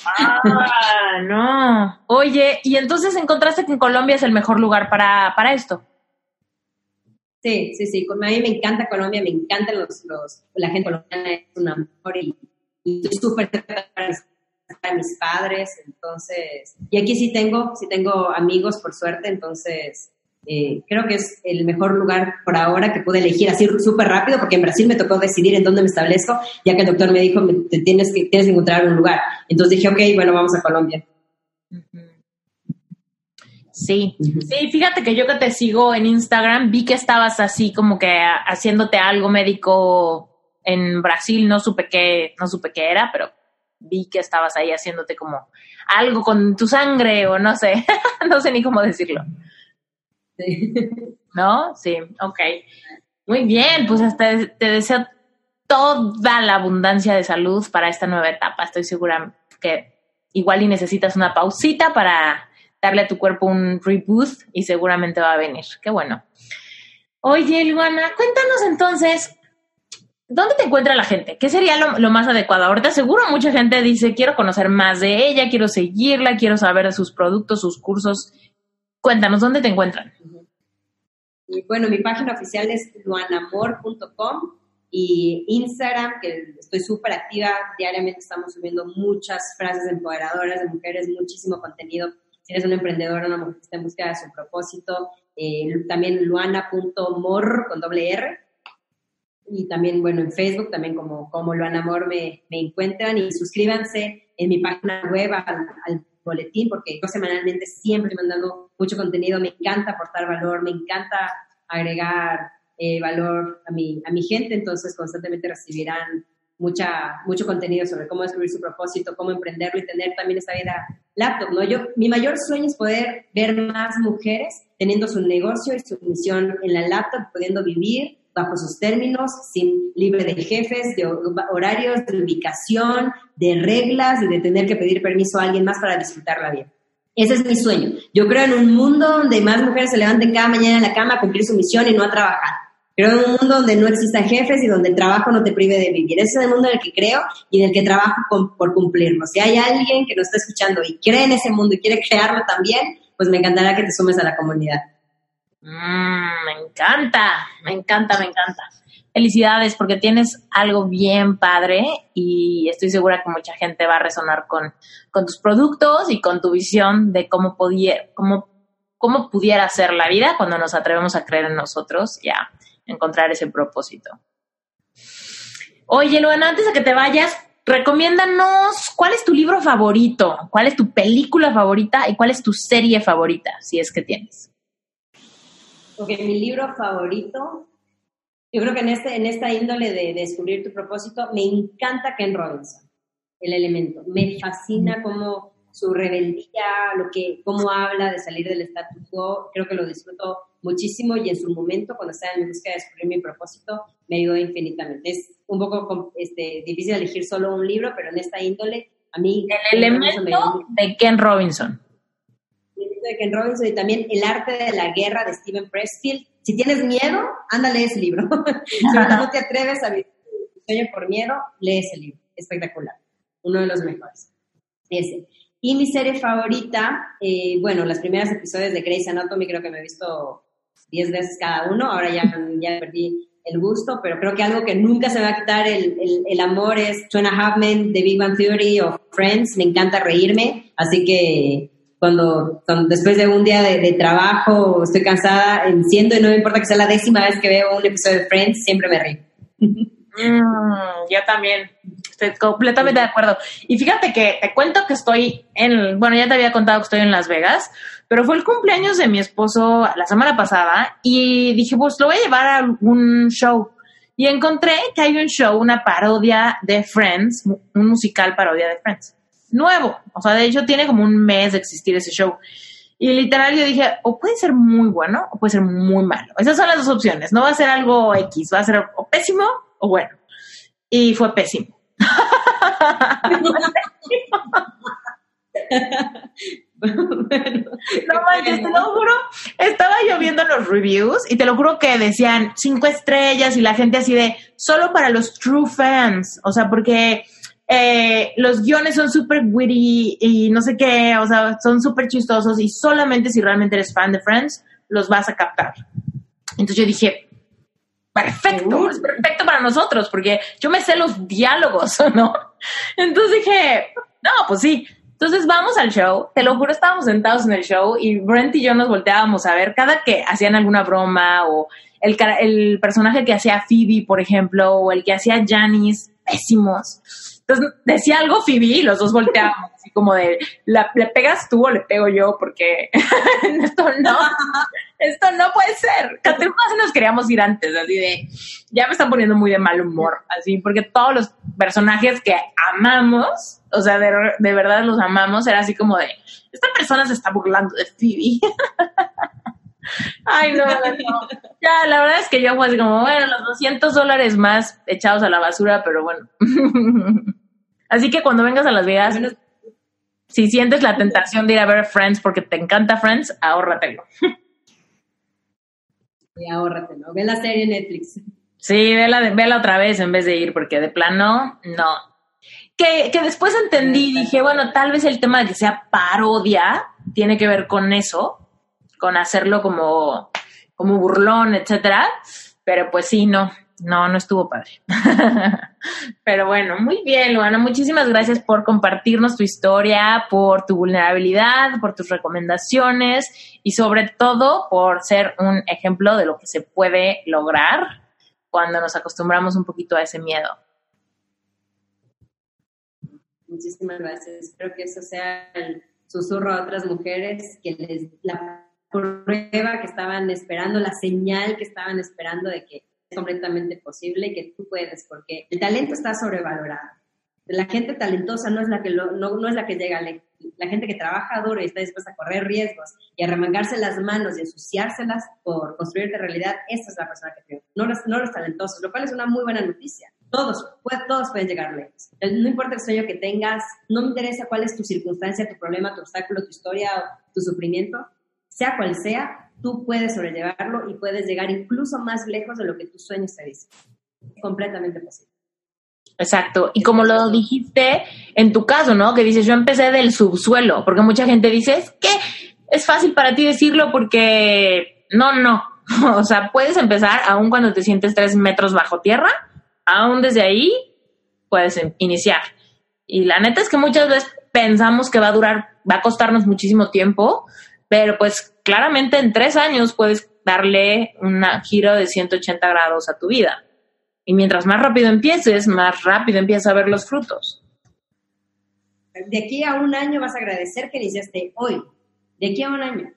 Speaker 2: Ah, no. Oye, ¿y entonces encontraste que en Colombia es el mejor lugar para, para esto?
Speaker 1: Sí, sí, sí. A mí me encanta Colombia, me encantan los, los la gente colombiana, es un amor y, estoy súper para mis padres, entonces, y aquí sí tengo, sí tengo amigos por suerte, entonces eh, creo que es el mejor lugar por ahora que pude elegir así súper rápido, porque en Brasil me tocó decidir en dónde me establezco, ya que el doctor me dijo, te tienes, que, tienes que encontrar un lugar. Entonces dije, ok, bueno, vamos a Colombia.
Speaker 2: Sí, sí, fíjate que yo que te sigo en Instagram vi que estabas así como que haciéndote algo médico en Brasil, no supe qué, no supe qué era, pero vi que estabas ahí haciéndote como algo con tu sangre o no sé, no sé ni cómo decirlo. ¿No? Sí, ok. Muy bien, pues hasta te deseo toda la abundancia de salud para esta nueva etapa. Estoy segura que igual y necesitas una pausita para darle a tu cuerpo un reboot y seguramente va a venir. Qué bueno. Oye, Luana, cuéntanos entonces, ¿dónde te encuentra la gente? ¿Qué sería lo, más adecuado? Ahorita seguro mucha gente dice, quiero conocer más de ella, quiero seguirla, quiero saber sus productos, sus cursos. Cuéntanos, ¿dónde te encuentran?
Speaker 1: Bueno, mi página oficial es luanamor.com y Instagram, que estoy súper activa, diariamente estamos subiendo muchas frases empoderadoras de mujeres, muchísimo contenido. Eres una emprendedora, una mujer que está en busca de su propósito, eh, también luana.mor con doble R. Y también, bueno, en Facebook, también como, como Luanamor me, me encuentran y suscríbanse en mi página web al boletín, porque yo semanalmente siempre mandando mucho contenido, me encanta aportar valor, me encanta agregar eh, valor a mi, a mi gente, entonces constantemente recibirán mucha, mucho contenido sobre cómo descubrir su propósito, cómo emprenderlo y tener también esa vida laptop, ¿no? Yo, mi mayor sueño es poder ver más mujeres teniendo su negocio y su misión en la laptop, pudiendo vivir bajo sus términos, sin libre de jefes, de horarios, de ubicación, de reglas y de tener que pedir permiso a alguien más para disfrutar la vida. Ese es mi sueño. Yo creo en un mundo donde más mujeres se levanten cada mañana en la cama a cumplir su misión y no a trabajar. Creo en un mundo donde no existan jefes y donde el trabajo no te prive de vivir. Ese es el mundo en el que creo y en el que trabajo por cumplirlo. Si hay alguien que nos está escuchando y cree en ese mundo y quiere crearlo también, pues me encantará que te sumes a la comunidad.
Speaker 2: Mm, me encanta, me encanta, me encanta. Felicidades porque tienes algo bien padre y estoy segura que mucha gente va a resonar con, con tus productos y con tu visión de cómo, podía, cómo, cómo pudiera ser la vida cuando nos atrevemos a creer en nosotros y a encontrar ese propósito. Oye, Luana, antes de que te vayas, recomiéndanos cuál es tu libro favorito, cuál es tu película favorita y cuál es tu serie favorita, si es que tienes.
Speaker 1: Ok, mi libro favorito, yo creo que en, este, en esta índole de, descubrir tu propósito, me encanta Ken Robinson, el elemento. Me fascina cómo su rebeldía, lo que, cómo habla de salir del status quo, creo que lo disfruto muchísimo y en su momento, cuando estaba en busca de descubrir mi propósito, me ayudó infinitamente. Es un poco este, difícil elegir solo un libro, pero en esta índole, a mí...
Speaker 2: El elemento de Ken Robinson.
Speaker 1: El elemento de Ken Robinson y también El arte de la guerra de Steven Pressfield. Si tienes miedo, anda, lee ese libro. si no te atreves a vivir tu sueño por miedo, lee ese libro. Espectacular. Uno de los mejores. Ese. Y mi serie favorita, eh, bueno, los primeros episodios de Grey's Anatomy creo que me he visto 10 veces cada uno, ahora ya, ya perdí el gusto, pero creo que algo que nunca se va a quitar el, el, amor es Two and a Half Men de Big Bang Theory o Friends, me encanta reírme, así que cuando, después de un día de, trabajo estoy cansada, enciendo y no me importa que sea la décima vez que veo un episodio de Friends, siempre me río.
Speaker 2: Mm, yo también, estoy completamente de acuerdo. Y fíjate que te cuento que estoy en, bueno, ya te había contado que estoy en Las Vegas, pero fue el cumpleaños de mi esposo la semana pasada y dije, pues lo voy a llevar a un show. Y encontré que hay un show, una parodia de Friends, un musical parodia de Friends. Nuevo. O sea, de hecho tiene como un mes de existir ese show. Y literal yo dije, o puede ser muy bueno o puede ser muy malo. Esas son las dos opciones. No va a ser algo X, va a ser o pésimo o bueno. Y fue pésimo. no manches, te lo juro, estaba yo viendo los reviews y te lo juro que decían cinco estrellas y la gente así de solo para los true fans, o sea, porque eh, los guiones son súper witty y no sé qué, o sea, son súper chistosos y solamente si realmente eres fan de Friends los vas a captar. Entonces yo dije, perfecto, es perfecto para nosotros porque yo me sé los diálogos, ¿no? Entonces dije, no, pues sí. Entonces vamos al show, te lo juro, estábamos sentados en el show y Brent y yo nos volteábamos a ver cada que hacían alguna broma o el, el personaje que hacía Phoebe, por ejemplo, o el que hacía Janice, pésimos. Entonces decía algo Phoebe y los dos volteábamos, así como de, ¿le pegas tú o le pego yo? Porque esto no, esto no puede ser. Casi nos queríamos ir antes, así de, ya me están poniendo muy de mal humor, así, porque todos los personajes que amamos, o sea, de, de verdad los amamos, era así como de, esta persona se está burlando de Phoebe. Ay, no, no, Ya, la verdad es que yo fue así como, bueno, los 200 dólares más echados a la basura, pero bueno. Así que cuando vengas a Las Vegas, si sientes la tentación de ir a ver Friends porque te encanta Friends, ahórratelo.
Speaker 1: Sí, ahórratelo. Ve la serie en Netflix.
Speaker 2: Sí, vela, vela otra vez en vez de ir, porque de plano, no. Que, que después entendí, dije, bueno, tal vez el tema de que sea parodia tiene que ver con eso, con hacerlo como, como burlón, etcétera. Pero pues sí, no, no, no estuvo padre. Pero bueno, muy bien, Luana. Muchísimas gracias por compartirnos tu historia, por tu vulnerabilidad, por tus recomendaciones y sobre todo por ser un ejemplo de lo que se puede lograr cuando nos acostumbramos un poquito a ese miedo.
Speaker 1: Muchísimas gracias. Espero que eso sea el susurro a otras mujeres, que les la prueba que estaban esperando, la señal que estaban esperando de que completamente posible que tú puedes, porque el talento está sobrevalorado. La gente talentosa no es la que, no, no, es la que llega. La gente que trabaja duro y está dispuesta a correr riesgos y a remangarse las manos y ensuciárselas por construirte realidad, esa es la persona que triunfa, no los, no los talentosos, lo cual es una muy buena noticia. Todos, todos pueden llegar lejos. No importa el sueño que tengas, no me interesa cuál es tu circunstancia, tu problema, tu obstáculo, tu historia, tu sufrimiento, sea cual sea, tú puedes sobrellevarlo y puedes llegar incluso más lejos de lo que tus sueños te dicen. Completamente posible.
Speaker 2: Exacto. Y como lo dijiste en tu caso, ¿no? Que dices, yo empecé del subsuelo, porque mucha gente dice, es que es fácil para ti decirlo porque no, no. o sea, puedes empezar aún cuando te sientes tres metros bajo tierra, aún desde ahí puedes iniciar. Y la neta es que muchas veces pensamos que va a durar, va a costarnos muchísimo tiempo, pero pues claramente en tres años puedes darle un giro de 180 grados a tu vida. Y mientras más rápido empieces, más rápido empiezas a ver los frutos.
Speaker 1: De aquí a un año vas a agradecer que iniciaste hoy. De aquí a un año.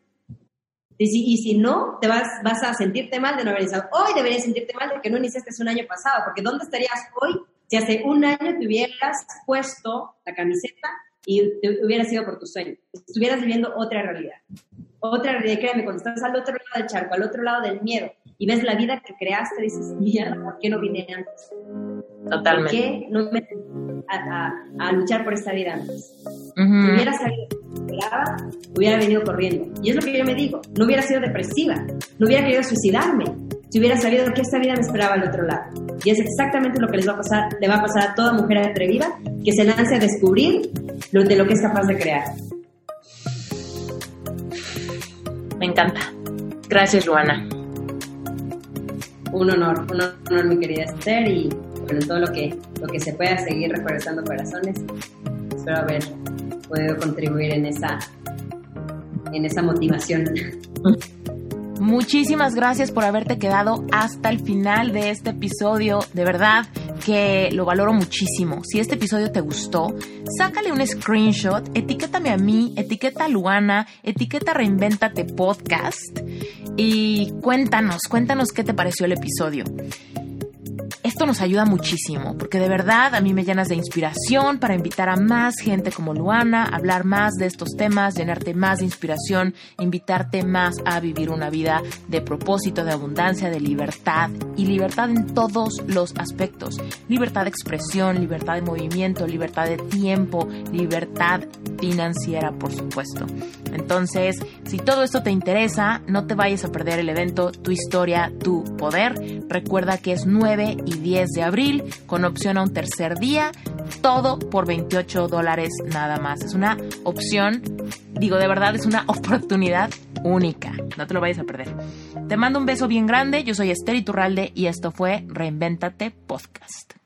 Speaker 1: Y si, y si no, te vas, vas a sentirte mal de no haber iniciado. Hoy deberías sentirte mal de que no iniciaste un año pasado, porque ¿dónde estarías hoy si hace un año te hubieras puesto la camiseta y te hubieras ido por tu sueño? Estuvieras viviendo otra realidad. Otra realidad, créeme, cuando estás al otro lado del charco, al otro lado del miedo, y ves la vida que creaste, dices, mierda, ¿por qué no vine antes?
Speaker 2: Totalmente.
Speaker 1: ¿Por qué no me a, a, luchar por esta vida antes? Si hubiera sabido que esperaba, hubiera venido corriendo. Y es lo que yo me digo, no hubiera sido depresiva, no hubiera querido suicidarme, si hubiera sabido que esta vida me esperaba al otro lado. Y es exactamente lo que les va a pasar, le va a pasar a toda mujer atrevida que se lance a descubrir lo, de lo que es capaz de crear.
Speaker 2: Me encanta. Gracias, Luana
Speaker 1: un honor, un honor, mi querida Esther, y bueno, todo lo que, lo que se pueda seguir reforzando corazones. Espero haber podido contribuir en esa, en esa motivación.
Speaker 2: Muchísimas gracias por haberte quedado hasta el final de este episodio. De verdad que lo valoro muchísimo. Si este episodio te gustó, sácale un screenshot, etiquétame a mí, etiqueta a Luana, etiqueta Reinventate Podcast y cuéntanos, cuéntanos qué te pareció el episodio. Esto nos ayuda muchísimo porque de verdad a mí me llenas de inspiración para invitar a más gente como Luana, hablar más de estos temas, llenarte más de inspiración, invitarte más a vivir una vida de propósito, de abundancia, de libertad y libertad en todos los aspectos. Libertad de expresión, libertad de movimiento, libertad de tiempo, libertad financiera, por supuesto. Entonces, si todo esto te interesa, no te vayas a perder el evento Tu historia, tu poder. Recuerda que es 9 y 10 de abril con opción a un tercer día, todo por 28 dólares nada más. Es una opción, digo de verdad, es una oportunidad única. No te lo vayas a perder. Te mando un beso bien grande. Yo soy Esther Iturralde y esto fue Reinventate Podcast.